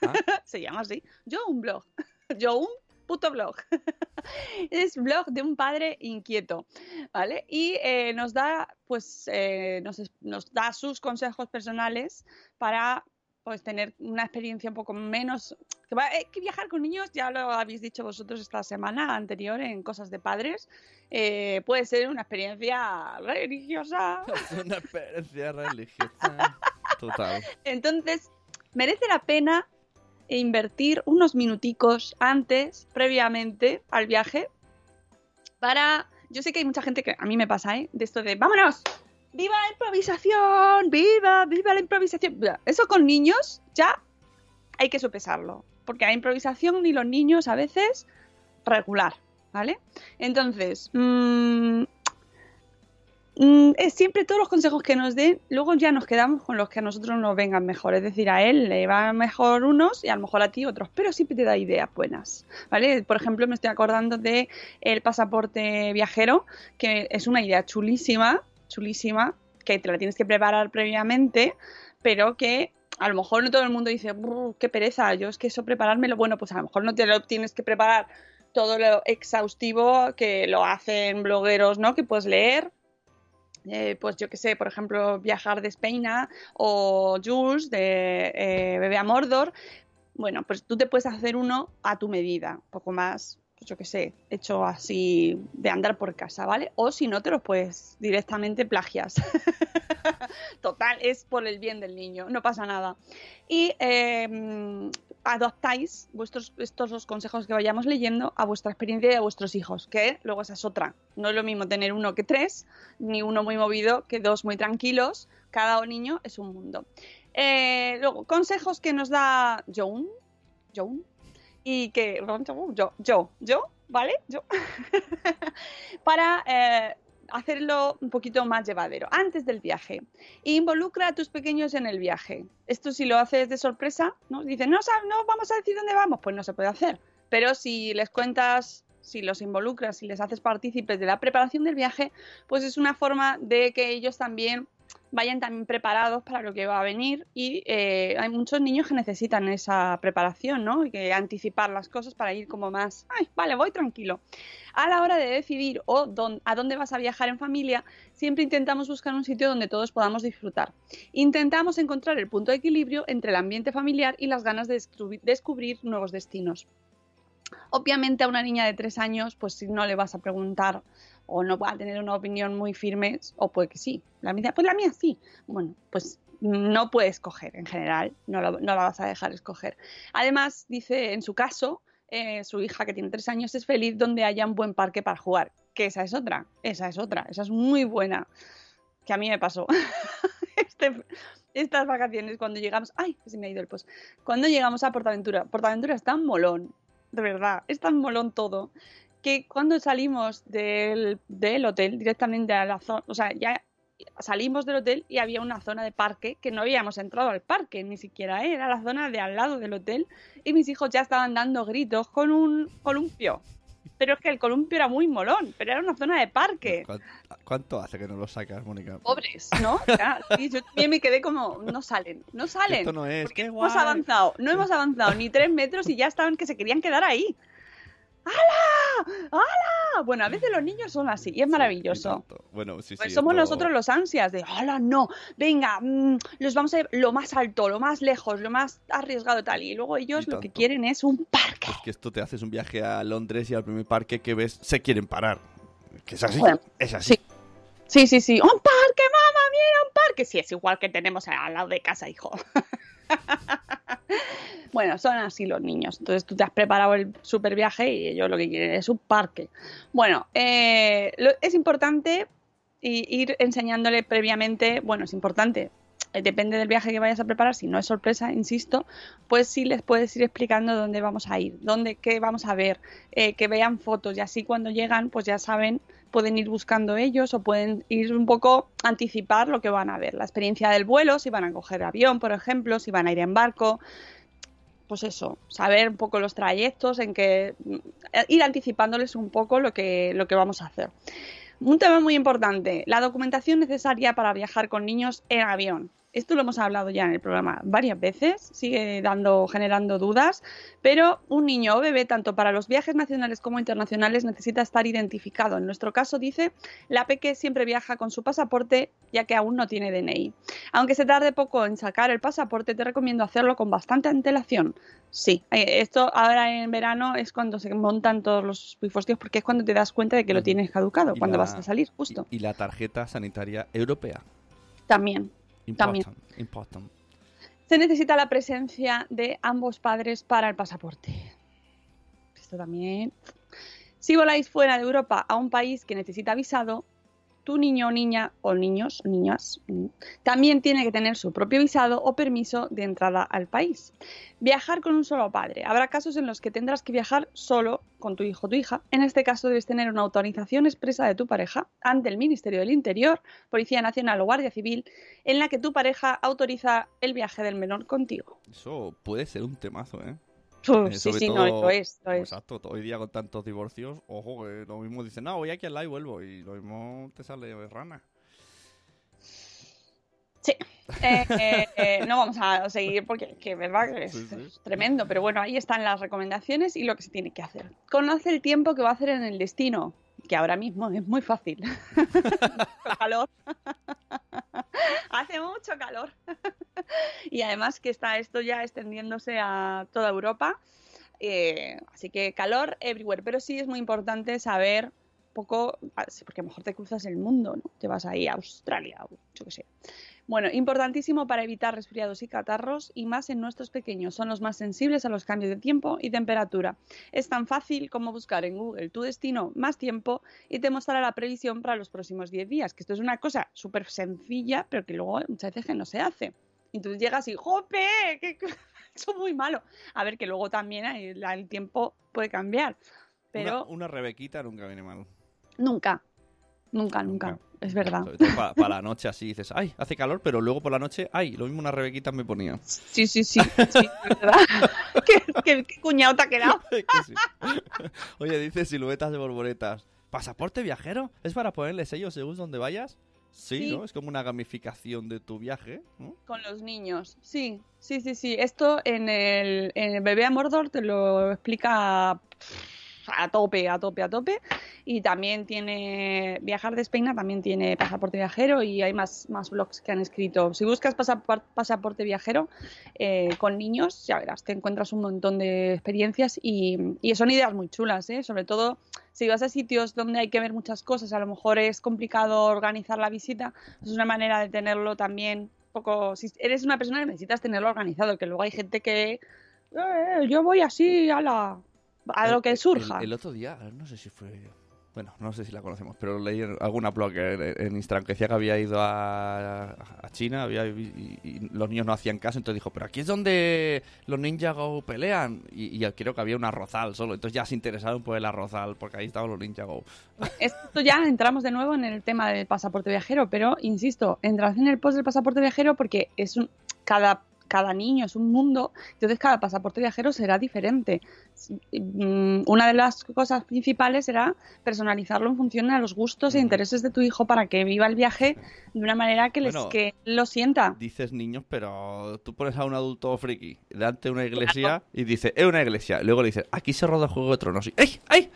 ¿Ah?
se llama así. Yo un blog. Yo un puto blog. es blog de un padre inquieto, ¿vale? Y eh, nos da, pues, eh, nos, nos da sus consejos personales para, pues, tener una experiencia un poco menos... Que, va- eh, que viajar con niños, ya lo habéis dicho vosotros esta semana anterior en Cosas de Padres, eh, puede ser una experiencia religiosa.
es una experiencia religiosa. Total.
Entonces, merece la pena invertir unos minuticos antes, previamente al viaje, para... Yo sé que hay mucha gente que a mí me pasa, ¿eh? De esto de, vámonos, viva la improvisación, viva, viva la improvisación. Eso con niños ya hay que sopesarlo, porque la improvisación y los niños a veces regular, ¿vale? Entonces, Mm, es siempre todos los consejos que nos den, luego ya nos quedamos con los que a nosotros nos vengan mejor. Es decir, a él le van mejor unos y a lo mejor a ti otros, pero siempre te da ideas buenas. ¿Vale? Por ejemplo, me estoy acordando de el pasaporte viajero, que es una idea chulísima, chulísima, que te la tienes que preparar previamente, pero que a lo mejor no todo el mundo dice, "Brr, qué pereza, yo es que eso preparármelo, bueno, pues a lo mejor no te lo tienes que preparar todo lo exhaustivo que lo hacen blogueros, ¿no? Que puedes leer, eh, pues yo que sé, por ejemplo, Viajar de España o Jules de eh, Bebé a Mordor. Bueno, pues tú te puedes hacer uno a tu medida, poco más, pues yo que sé, hecho así de andar por casa, ¿vale? O si no, te los puedes directamente plagias. Total, es por el bien del niño, no pasa nada. Y eh, adaptáis vuestros, estos los consejos que vayamos leyendo a vuestra experiencia y a vuestros hijos, que luego esa es otra. No es lo mismo tener uno que tres, ni uno muy movido que dos muy tranquilos. Cada niño es un mundo. Eh, luego, consejos que nos da Joan, Joan, y que yo, yo, yo, ¿vale? Yo, para eh, hacerlo un poquito más llevadero antes del viaje. Involucra a tus pequeños en el viaje. Esto si lo haces de sorpresa, ¿no? Dicen, no, no vamos a decir dónde vamos, pues no se puede hacer. Pero si les cuentas, si los involucras, si les haces partícipes de la preparación del viaje, pues es una forma de que ellos también vayan también preparados para lo que va a venir y eh, hay muchos niños que necesitan esa preparación, ¿no? Y que anticipar las cosas para ir como más, ay, vale, voy tranquilo. A la hora de decidir o a dónde vas a viajar en familia, siempre intentamos buscar un sitio donde todos podamos disfrutar. Intentamos encontrar el punto de equilibrio entre el ambiente familiar y las ganas de descubrir nuevos destinos. Obviamente a una niña de tres años, pues si no le vas a preguntar o no va tener una opinión muy firme, o puede que sí. La mía, pues la mía sí. Bueno, pues no puede escoger en general, no, no la vas a dejar escoger. Además, dice en su caso, eh, su hija que tiene tres años es feliz donde haya un buen parque para jugar. Que esa es otra, esa es otra, esa es muy buena. Que a mí me pasó. este, estas vacaciones cuando llegamos, ay, se me ha ido el post. Cuando llegamos a Portaventura, Portaventura es tan molón, de verdad, es tan molón todo, que cuando salimos del, del hotel directamente a la zona, o sea, ya salimos del hotel y había una zona de parque que no habíamos entrado al parque, ni siquiera ¿eh? era la zona de al lado del hotel y mis hijos ya estaban dando gritos con un columpio. Pero es que el columpio era muy molón, pero era una zona de parque.
¿Cuánto hace que no lo sacas, Mónica?
Pobres, ¿no? yo también me quedé como, no salen, no salen.
Esto no es, qué
guay. Hemos avanzado, no hemos avanzado ni tres metros y ya estaban que se querían quedar ahí. ¡Hala! ¡Hala! Bueno, a veces los niños son así y es maravilloso.
Bueno, sí,
pues
sí,
somos nosotros los ansias de ¡Hala! No, venga, mm, los vamos a ir lo más alto, lo más lejos, lo más arriesgado tal. Y luego ellos lo que quieren es un parque.
Es que esto te haces un viaje a Londres y al primer parque que ves se quieren parar. Que es así. es así.
Sí. Sí, sí, sí. ¡Un parque, mamá! ¡Mira, un parque! Sí, es igual que tenemos al lado de casa, hijo. bueno, son así los niños. Entonces tú te has preparado el super viaje y ellos lo que quieren es un parque. Bueno, eh, es importante ir enseñándole previamente, bueno, es importante, depende del viaje que vayas a preparar, si no es sorpresa, insisto, pues sí les puedes ir explicando dónde vamos a ir, dónde, qué vamos a ver, eh, que vean fotos y así cuando llegan, pues ya saben, pueden ir buscando ellos o pueden ir un poco anticipar lo que van a ver, la experiencia del vuelo, si van a coger avión, por ejemplo, si van a ir en barco, pues eso, saber un poco los trayectos, en que ir anticipándoles un poco lo que, lo que vamos a hacer. Un tema muy importante, la documentación necesaria para viajar con niños en avión. Esto lo hemos hablado ya en el programa varias veces, sigue dando, generando dudas, pero un niño o bebé, tanto para los viajes nacionales como internacionales, necesita estar identificado. En nuestro caso, dice, la peque siempre viaja con su pasaporte, ya que aún no tiene DNI. Aunque se tarde poco en sacar el pasaporte, te recomiendo hacerlo con bastante antelación. Sí, eh, esto ahora en verano es cuando se montan todos los pifostios, porque es cuando te das cuenta de que lo tienes caducado, cuando vas a salir, justo.
y la tarjeta sanitaria europea.
También, también. Se necesita la presencia de ambos padres para el pasaporte. Esto también. Si voláis fuera de Europa a un país que necesita visado, tu niño o niña o niños, niñas, también tiene que tener su propio visado o permiso de entrada al país. Viajar con un solo padre. Habrá casos en los que tendrás que viajar solo con tu hijo o tu hija. En este caso debes tener una autorización expresa de tu pareja ante el Ministerio del Interior, Policía Nacional o Guardia Civil, en la que tu pareja autoriza el viaje del menor contigo.
Eso puede ser un temazo, ¿eh?
Eh, sí, sí, no, lo es,
Exacto, hoy día con tantos divorcios, ojo, que lo mismo dicen, no, voy aquí al lado y vuelvo, y lo mismo te sale rana.
Sí, eh, eh, no vamos a seguir porque que verdad que es, tremendo, pero bueno, ahí están las recomendaciones y lo que se tiene que hacer. Conoce el tiempo que va a hacer en el destino, que ahora mismo es muy fácil. calor. Hace mucho calor. y además que está esto ya extendiéndose a toda Europa. Eh, así que calor everywhere. Pero sí es muy importante saber poco, ah, porque a lo mejor te cruzas el mundo, ¿no? Te vas ahí a Australia o yo qué sé. Bueno, importantísimo para evitar resfriados y catarros y más en nuestros pequeños. Son los más sensibles a los cambios de tiempo y temperatura. Es tan fácil como buscar en Google tu destino más tiempo y te mostrará la previsión para los próximos 10 días. Que esto es una cosa súper sencilla, pero que luego muchas veces no se hace. Y entonces llegas y ¡jope! ¡Qué, eso es muy malo! A ver, que luego también el, tiempo puede cambiar. Pero...
Una, una rebequita nunca viene mal.
Nunca, Nunca, nunca. Es verdad.
Para, la noche así dices, ay, hace calor, pero luego por la noche, ay, lo mismo una rebequita me ponía.
Sí, sí, sí. sí verdad. ¿Qué, cuñado te ha quedado.
Oye, dice siluetas de borboletas. ¿Pasaporte viajero? ¿Es para ponerle sellos según donde vayas? Sí,
Sí.
¿no? Es como una gamificación de tu viaje, ¿no?
Con los niños, sí, sí, sí, sí. Esto en el, en el Bebé a Mordor te lo explica a tope, a tope, a tope. Y también tiene Viajar de España, también tiene Pasaporte Viajero y hay más, más blogs que han escrito. Si buscas pasapor- Pasaporte Viajero eh, con niños, ya verás, te encuentras un montón de experiencias y, y son ideas muy chulas, ¿eh? Sobre todo si vas a sitios donde hay que ver muchas cosas, a lo mejor es complicado organizar la visita, pues es una manera de tenerlo también poco... Si eres una persona que necesitas tenerlo organizado, que luego hay gente que... "Eh, yo voy así a lo que surja.
El, otro día, no sé si fue. Bueno, no sé si la conocemos, pero leí en alguna blog en, en Instagram que decía que había ido a, a China había, y, y los niños no hacían caso, entonces dijo, pero aquí es donde los Ninja Go pelean. Y, y creo que había un arrozal solo, entonces ya se interesaron por el arrozal, porque ahí estaban los Ninja Go.
Esto ya entramos de nuevo en el tema del pasaporte viajero, pero insisto, entras en el post del pasaporte viajero porque es un, cada, cada niño es un mundo, entonces cada pasaporte viajero será diferente. Mm, Una de las cosas principales será personalizarlo en función a los gustos e intereses de tu hijo para que viva el viaje de una manera que, les, que lo sienta.
Dices niños, pero tú pones a un adulto friki delante de una iglesia y dice, es una iglesia. Luego le dices, aquí se roda Juego de Tronos. Y, ¡ay! ¡ay!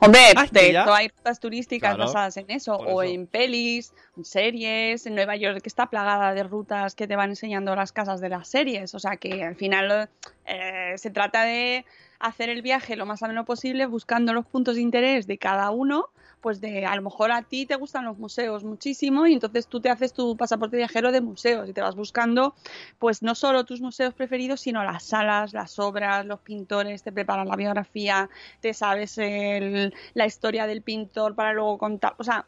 Hombre,
Ah,
de hecho hay rutas turísticas
Claro,
basadas en eso, o
eso.
en pelis, en series, en Nueva York que está plagada de rutas que te van enseñando las casas de las series, o sea que al final eh, se trata de hacer el viaje lo más ameno posible buscando los puntos de interés de cada uno, pues de a lo mejor a ti te gustan los museos muchísimo y entonces tú te haces tu pasaporte viajero de museos y te vas buscando pues no solo tus museos preferidos, sino las salas, las obras, los pintores, te preparas la biografía, te sabes el- la historia del pintor para luego contar, o sea,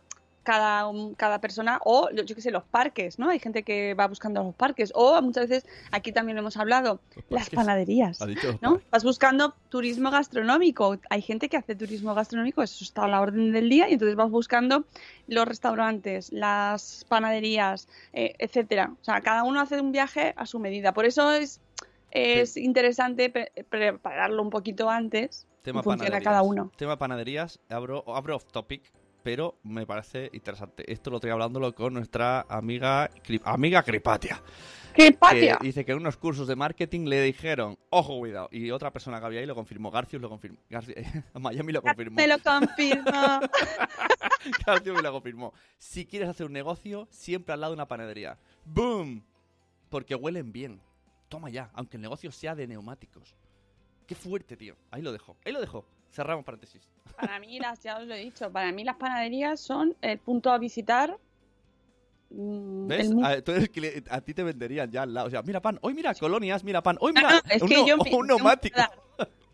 cada, cada persona, o yo qué sé, los parques, ¿no? Hay gente que va buscando los parques, o muchas veces, aquí también lo hemos hablado, las panaderías. ¿no? Vas buscando turismo gastronómico. Hay gente que hace turismo gastronómico, eso está a la orden del día, y entonces vas buscando los restaurantes, las panaderías, eh, etcétera. O sea, cada uno hace un viaje a su medida. Por eso es, es interesante pre- prepararlo un poquito antes.
Tema
en función a
panaderías.
cada uno.
Tema panaderías, abro, abro off topic, pero me parece interesante. Esto lo estoy hablándolo con nuestra amiga, amiga Cripatia.
¡Qué
que
patria!
dice que en unos cursos de marketing le dijeron, ojo, cuidado. Y otra persona que había ahí lo confirmó. Garcius lo confirmó. Garci- Miami lo confirmó.
Me lo confirmo.
Garcius me lo confirmó. Si quieres hacer un negocio, siempre al lado de una panadería. ¡Boom! Porque huelen bien. Toma ya, aunque el negocio sea de neumáticos. Qué fuerte, tío. Ahí lo dejo. Ahí lo dejo. Cerramos paréntesis.
Para mí, las, ya os lo he dicho, para mí las panaderías son el punto a visitar. mm,
¿Ves?
el
A, tú eres que a ti te venderían ya al lado. O sea, mira pan, hoy mira colonias, mira pan, hoy mira
es
un,
que yo
un neumático.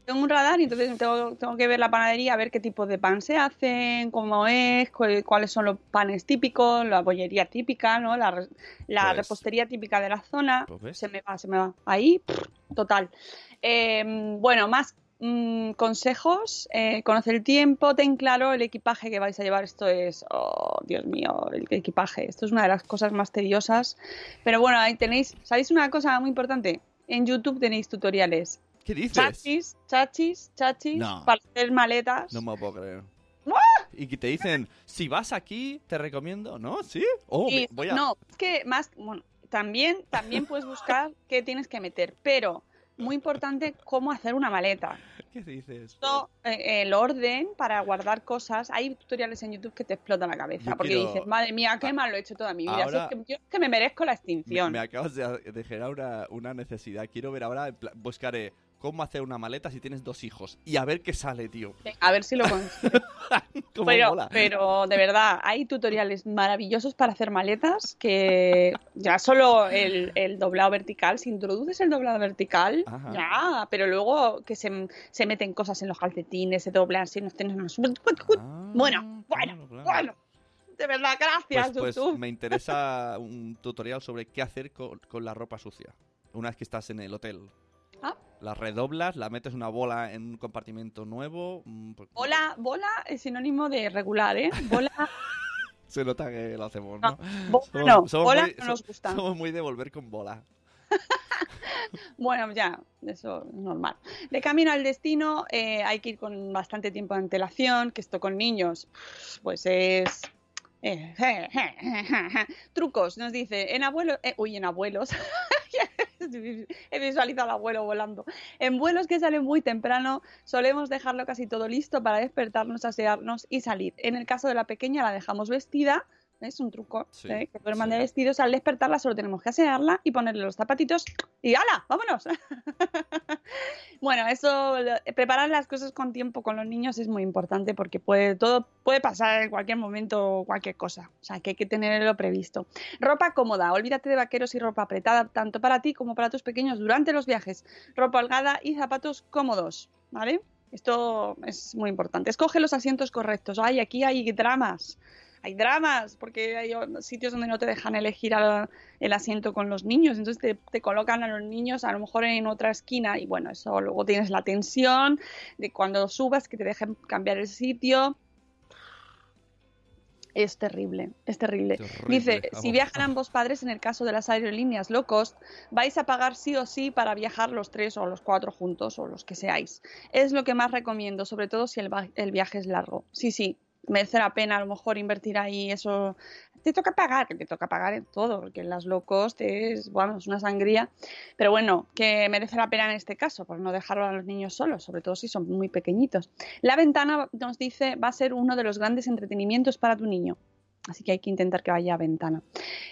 Tengo un radar y entonces tengo, tengo que ver la panadería, a ver qué tipo de pan se hacen, cómo es, cu- cuáles son los panes típicos, la bollería típica, ¿no? La, la
Pues-
repostería típica de la zona.
Pues
se me va, se me va. Ahí, total. Eh, bueno, más mm, consejos. eh, conoce el tiempo, ten claro el equipaje que vais a llevar. Esto es, oh, Dios mío, el equipaje. Esto es una de las cosas más tediosas. Pero bueno, ahí tenéis, ¿sabéis una cosa muy importante? En YouTube tenéis tutoriales.
¿Qué dices?
Chachis, chachis, chachis,
No.
para hacer maletas.
No me lo puedo creer. Y que te dicen, si vas aquí, te recomiendo, ¿no? ¿Sí? Oh,
Y-
me- voy a...
No, es que más, bueno, también, también puedes buscar qué tienes que meter, pero muy importante cómo hacer una maleta.
¿Qué dices?
Eh, el orden para guardar cosas. Hay tutoriales en YouTube que te explotan la cabeza
Yo
porque
quiero-
dices, madre mía, qué mal lo he hecho toda mi vida. Si
Ahora-
es que yo es que me merezco la extinción.
me acabas de, de generar una, una necesidad. Quiero ver ahora, buscaré cómo hacer una maleta si tienes dos hijos. Y a ver qué sale, tío.
A ver si lo consigo.
Cómo
pero,
mola.
pero de verdad, hay tutoriales maravillosos para hacer maletas que ya solo el, el doblado vertical, si introduces el doblado vertical,
Ajá.
ya, pero luego que se, se meten cosas en los calcetines, se doblan, si nos tienes unos...
Ah,
Bueno, bueno,
claro, claro.
bueno. De verdad, gracias,
Pues, pues
YouTube.
me interesa un tutorial sobre qué hacer con, con la ropa sucia. Una vez que estás en el hotel.
Ah.
La redoblas, la metes una bola en un compartimento nuevo. mm, pues-
Bola, bola es sinónimo de regular, ¿eh? Bola,
Se nota que lo hacemos, ¿no?
No, bola no, bola
muy,
no nos gusta.
Somos muy de volver con bola.
bueno, ya, eso es normal. De camino al destino eh, hay que ir con bastante tiempo de antelación, que esto con niños, pues es, Eh, Trucos, nos dice, en abuelos, eh, uy, en abuelos, he visualizado al abuelo volando. En vuelos que salen muy temprano, solemos dejarlo casi todo listo para despertarnos, asearnos y salir. En el caso de la pequeña, la dejamos vestida. Es un truco,
Sí,
¿eh? que duerman
sí.
de vestidos. Al despertarla solo tenemos que asearla y ponerle los zapatitos y ¡hala! ¡Vámonos! bueno, eso, lo- preparar las cosas con tiempo con los niños es muy importante porque puede, todo puede pasar en cualquier momento cualquier cosa. O sea, que hay que tenerlo previsto. Ropa cómoda, olvídate de vaqueros y ropa apretada tanto para ti como para tus pequeños durante los viajes. Ropa holgada y zapatos cómodos, ¿vale? Esto es muy importante. Escoge los asientos correctos. Ay, aquí hay dramas. Hay dramas, porque hay sitios donde no te dejan elegir a- el asiento con los niños, entonces te, te colocan a los niños a lo mejor en otra esquina y bueno, eso luego tienes la tensión de cuando subas que te dejen cambiar el sitio. Es terrible, es terrible.
Terrible,
Dice, si viajan ambos padres, en el caso de las aerolíneas low cost, vais a pagar sí o sí para viajar los tres o los cuatro juntos o los que seáis. Es lo que más recomiendo, sobre todo si el, el viaje es largo. Sí, sí, merece la pena a lo mejor invertir ahí eso. Te toca pagar, que te toca pagar en todo, porque las low cost es, bueno, es una sangría. Pero bueno, que merece la pena en este caso, por no dejarlo a los niños solos, sobre todo si son muy pequeñitos. La ventana, nos dice, va a ser uno de los grandes entretenimientos para tu niño. Así que hay que intentar que vaya a ventana.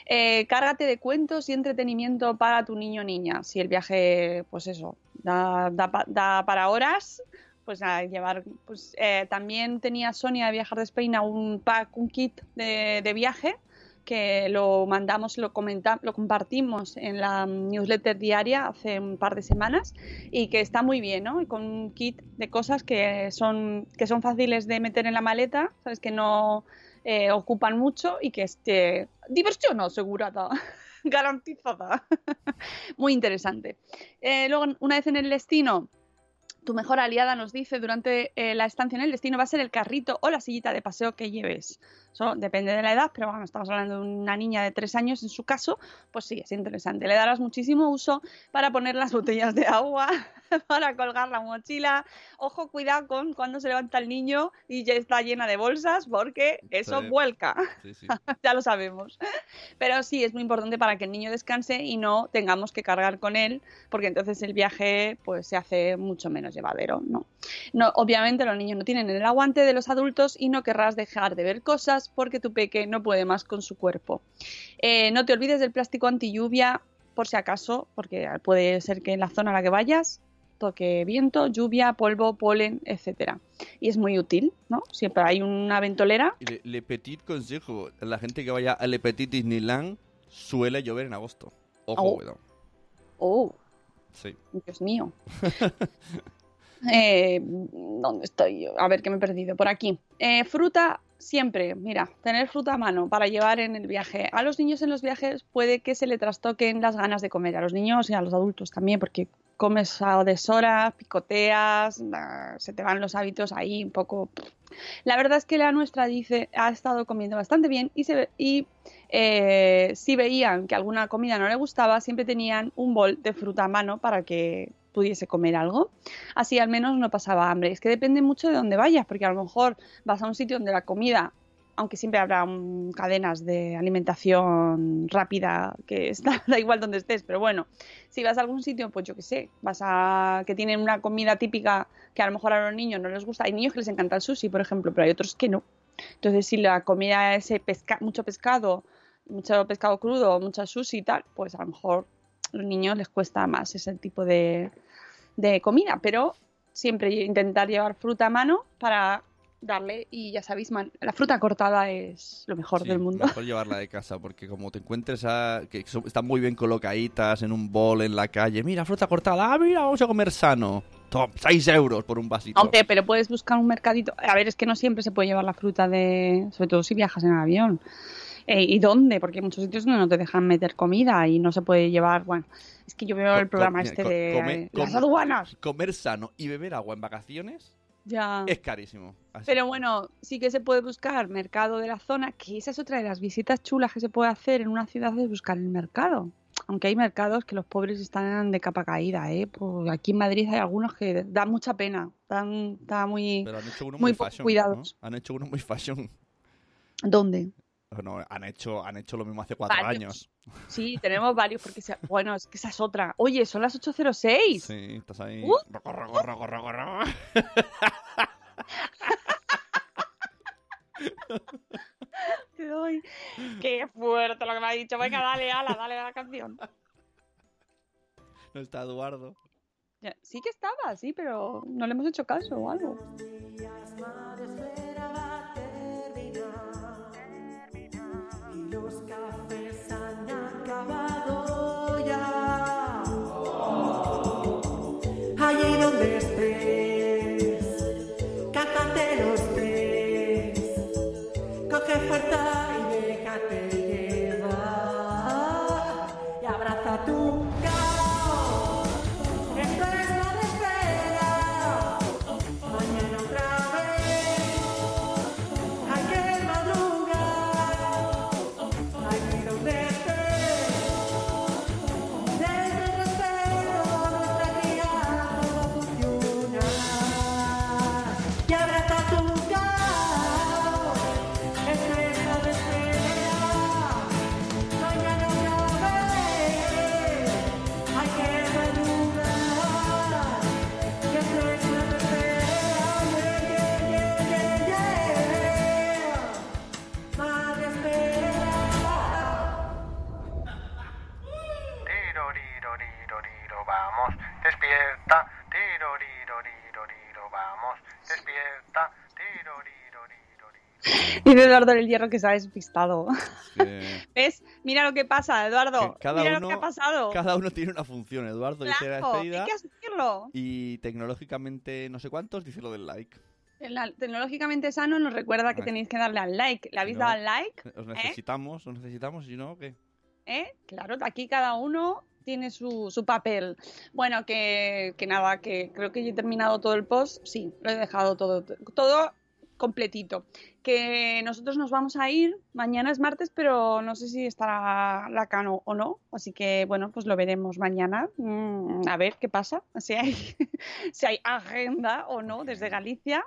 Eh, cárgate de cuentos y entretenimiento para tu niño o niña. Si el viaje, pues eso, da, da da para horas, pues a llevar. Pues, eh, también tenía Sonia de Viajar de España un pack, un kit de, de viaje que lo mandamos, lo comenta, lo compartimos en la newsletter diaria hace un par de semanas y que está muy bien, ¿no? Con un kit de cosas que son, que son fáciles de meter en la maleta, sabes que no eh, ocupan mucho y que esté diversión asegurada, garantizada. muy interesante. Eh, luego, una vez en el destino, tu mejor aliada nos dice durante eh, la estancia en el destino va a ser el carrito o la sillita de paseo que lleves. Eso depende de la edad, pero bueno, estamos hablando de una niña de tres años en su caso, pues sí, es interesante. Le darás muchísimo uso para poner las botellas de agua, para colgar la mochila. Ojo, cuidado con cuando se levanta el niño y ya está llena de bolsas, porque eso
Sí.
vuelca.
Sí, sí.
ya lo sabemos. Pero sí, es muy importante para que el niño descanse y no tengamos que cargar con él, porque entonces el viaje pues se hace mucho menos llevadero, ¿no? No, obviamente los niños no tienen el aguante de los adultos y no querrás dejar de ver cosas porque tu peque no puede más con su cuerpo. Eh, no te olvides del plástico anti lluvia por si acaso, porque puede ser que en la zona a la que vayas toque viento, lluvia, polvo, polen, etcétera. Y es muy útil, ¿no? Siempre hay una ventolera.
Le, le Petit consejo, la gente que vaya a Le Petit Disneyland suele llover en agosto. Ojo,
Oh. Oh,
Sí.
Dios mío. Eh, ¿Dónde estoy yo? A ver, que me he perdido. Por aquí. Eh, fruta, siempre. Mira, tener fruta a mano para llevar en el viaje. A los niños en los viajes puede que se le trastoquen las ganas de comer. A los niños y a los adultos también, porque comes a deshora, picoteas, ah, se te van los hábitos ahí un poco. La verdad es que la nuestra dice ha estado comiendo bastante bien y, se, y eh, si veían que alguna comida no le gustaba, siempre tenían un bol de fruta a mano para que pudiese comer algo. Así al menos no pasaba hambre. Es que depende mucho de dónde vayas, porque a lo mejor vas a un sitio donde la comida, aunque siempre habrá cadenas de alimentación rápida, que está, da igual donde estés, pero bueno, si vas a algún sitio, pues yo qué sé, vas a que tienen una comida típica que a lo mejor a los niños no les gusta. Hay niños que les encanta el sushi, por ejemplo, pero hay otros que no. Entonces, si la comida es pesca mucho pescado, mucho pescado crudo, mucho sushi y tal, pues a lo mejor a los niños les cuesta más ese tipo de, de comida, pero siempre intentar llevar fruta a mano para darle y ya sabéis, man- la fruta cortada es lo mejor
Sí,
del mundo.
Mejor llevarla de casa, porque como te encuentres a, que son- están muy bien colocaditas en un bol en la calle, mira, fruta cortada, ah, mira, vamos a comer sano. Tom, 6 euros por un vasito.
Hombre, pero puedes buscar un mercadito. A ver, es que no siempre se puede llevar la fruta de. Sobre todo si viajas en avión. Eh, ¿Y dónde? Porque hay muchos sitios donde no te dejan meter comida y no se puede llevar. Bueno, es que yo veo el programa este de
come-
eh, las aduanas.
Comer sano y beber agua en vacaciones
Ya.
es carísimo. Así-
Pero bueno, sí que se puede buscar mercado de la zona, que esa es otra de las visitas chulas que se puede hacer en una ciudad, es buscar el mercado. Aunque hay mercados que los pobres están de capa caída, ¿eh? Pues aquí en Madrid hay algunos que dan mucha pena, dan, da muy...
Pero han hecho uno
muy
fashion.
cuidados.
¿no? Han hecho uno muy fashion.
¿Dónde?
No, han hecho, han hecho lo mismo hace cuatro
Varios.
años.
Sí, tenemos varios, porque se- bueno, es que esa es otra. Oye, son las 8.06.
Sí, estás ahí.
Uh.
Roco, roco, roco, roco, roco.
Te doy. Qué fuerte lo que me ha dicho. Venga, dale, ala, dale a la canción.
No está Eduardo.
Sí que estaba, sí, pero no le hemos hecho caso o algo.
Los cafés han acabado ya. Allí donde
Dice Eduardo el hierro que se ha despistado. ¿Ves? Mira lo que pasa, Eduardo.
que cada
Mira
uno,
lo que ha pasado.
cada uno tiene una función. Eduardo dice la
Claro,
despedida
hay que asumirlo.
y tecnológicamente no sé cuántos dice lo del like.
Tecnológicamente sano nos recuerda que
Vale.
tenéis que darle al like. ¿Le habéis
No.
dado al like?
Os necesitamos, os necesitamos, si no, ¿qué?
¿Eh? Claro, aquí cada uno tiene su, su papel. Bueno, que, que nada, que creo que ya he terminado todo el post. Sí, lo he dejado todo, todo completito. Que nosotros nos vamos a ir. Mañana es martes, pero no sé si estará Lacano o no. Así que, bueno, pues lo veremos mañana. Mm, a ver qué pasa. Si hay, si hay agenda o no desde Galicia.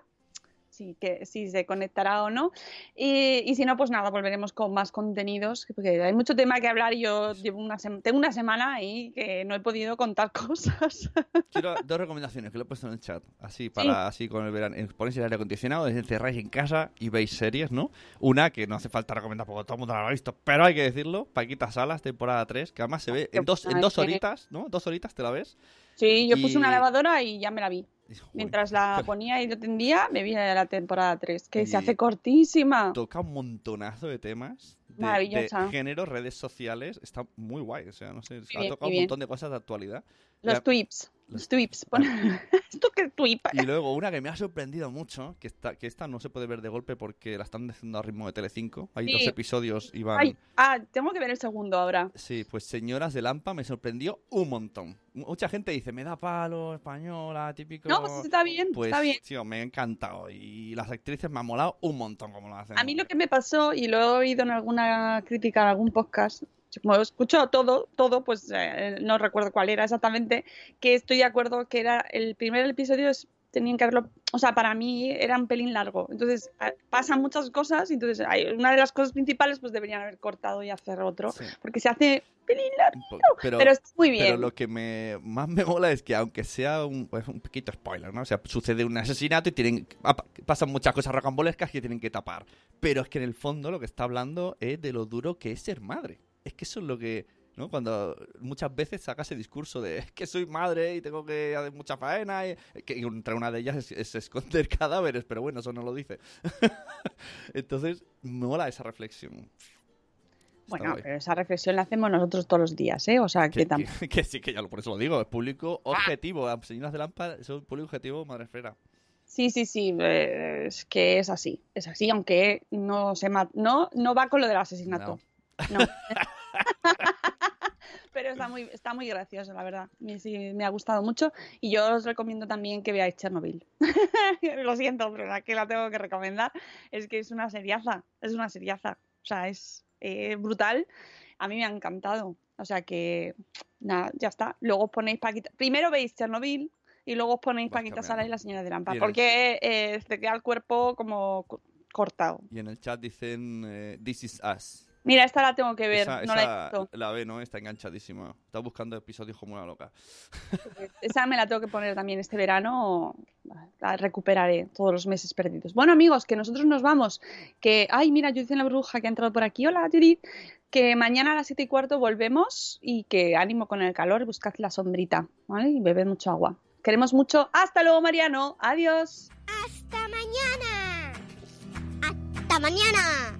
Sí, que si se conectará o no. Y, y si no, pues nada, volveremos con más contenidos, porque hay mucho tema que hablar y yo llevo una tengo una semana ahí que no he podido contar cosas.
Quiero dos recomendaciones que lo he puesto en el chat. Así, para así con el verano. Eh, Ponéis el aire acondicionado, encerráis en casa y veis series, ¿no? Una que no hace falta recomendar porque todo el mundo la ha visto, pero hay que decirlo. Paquita Salas, temporada 3, que además se ve en dos, en dos horitas, ¿no? Dos horitas te la ves.
Sí, yo puse una lavadora y ya me la vi. Mientras la ponía y lo tendía, me vi la temporada 3, que se hace cortísima.
Toca un montonazo de temas. De,
Maravillosa.
de género, redes sociales. Está muy guay. O sea, no sé. Ha
bien,
tocado un montón de cosas de actualidad.
Los tweets. Los tweets. Pon- ¿Esto qué tweet?
Y luego una que me ha sorprendido mucho, que esta, que esta no se puede ver de golpe porque la están haciendo a ritmo de Telecinco. Hay
Sí.
dos episodios y van...
Ay, ah, tengo que ver el segundo ahora.
Sí, pues Señoras de Lampa me sorprendió un montón. Mucha gente dice, me da palo, española, típico...
No, pues está bien,
Pues,
está bien.
tío, me ha encantado. Y las actrices me han molado un montón como lo hacen.
A mí lo que me pasó, y lo he oído en alguna crítica, en algún podcast, como escucho todo, todo, pues eh, no recuerdo cuál era exactamente, que estoy de acuerdo que era el primer episodio es, tenían que haberlo, o sea, para mí era un pelín largo. Entonces pasan muchas cosas, entonces hay, una de las cosas principales pues deberían haber cortado y hacer otro,
Sí.
porque se hace pelín largo,
Pero,
pero está muy bien.
pero lo que me, más me mola es que aunque sea un, pues, un poquito spoiler, ¿no? O sea, sucede un asesinato y tienen pa- pasan muchas cosas rocambolescas que tienen que tapar. Pero es que en el fondo lo que está hablando es de lo duro que es ser madre. Es que eso es lo que... ¿no? Cuando muchas veces saca ese discurso de es que soy madre y tengo que hacer mucha faena, y, que entre una de ellas es, es esconder cadáveres, pero bueno, eso no lo dice. Entonces, me mola esa reflexión. Está
bueno,
guay.
pero esa reflexión la hacemos nosotros todos los días, ¿eh? O sea, que, tampoco...
que- que sí, que ya lo, por eso lo digo, es público objetivo. Las señoras de lámpara son público objetivo, madre esfera.
Sí, sí, sí, eh, es que es así, es así, aunque no se ma- no, no va con lo del asesinato. No. Pero está muy, está muy gracioso, la verdad. Me, sí, me ha gustado mucho y yo os recomiendo también que veáis Chernobyl. Lo siento, pero la que la tengo que recomendar es que es una seriaza, es una seriaza. O sea, es eh, brutal. A mí me ha encantado. O sea que, nada, ya está. Luego os ponéis Paquita. Primero veis Chernobyl y luego os ponéis
Vas
Paquita
cambiando.
Sala y la señora de Lampa. Porque eh, te queda el cuerpo como cortado.
Y en el chat dicen eh, This is Us.
Mira, esta la tengo que ver,
Esa,
no la he
esa
visto.
la ve, ¿no? Está enganchadísima. Está buscando episodios como una loca.
Esa me la tengo que poner también este verano. La recuperaré todos los meses perdidos. Bueno, amigos, que nosotros nos vamos. Que, ay, mira, Judith en la Bruja que ha entrado por aquí. Hola, Judith. Que mañana a las 7 y cuarto volvemos y que ánimo con el calor, buscad la sombrita, ¿vale? Y bebed mucho agua. Queremos mucho. Hasta luego, Mariano. Adiós.
Hasta mañana. Hasta mañana.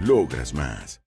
Logras más.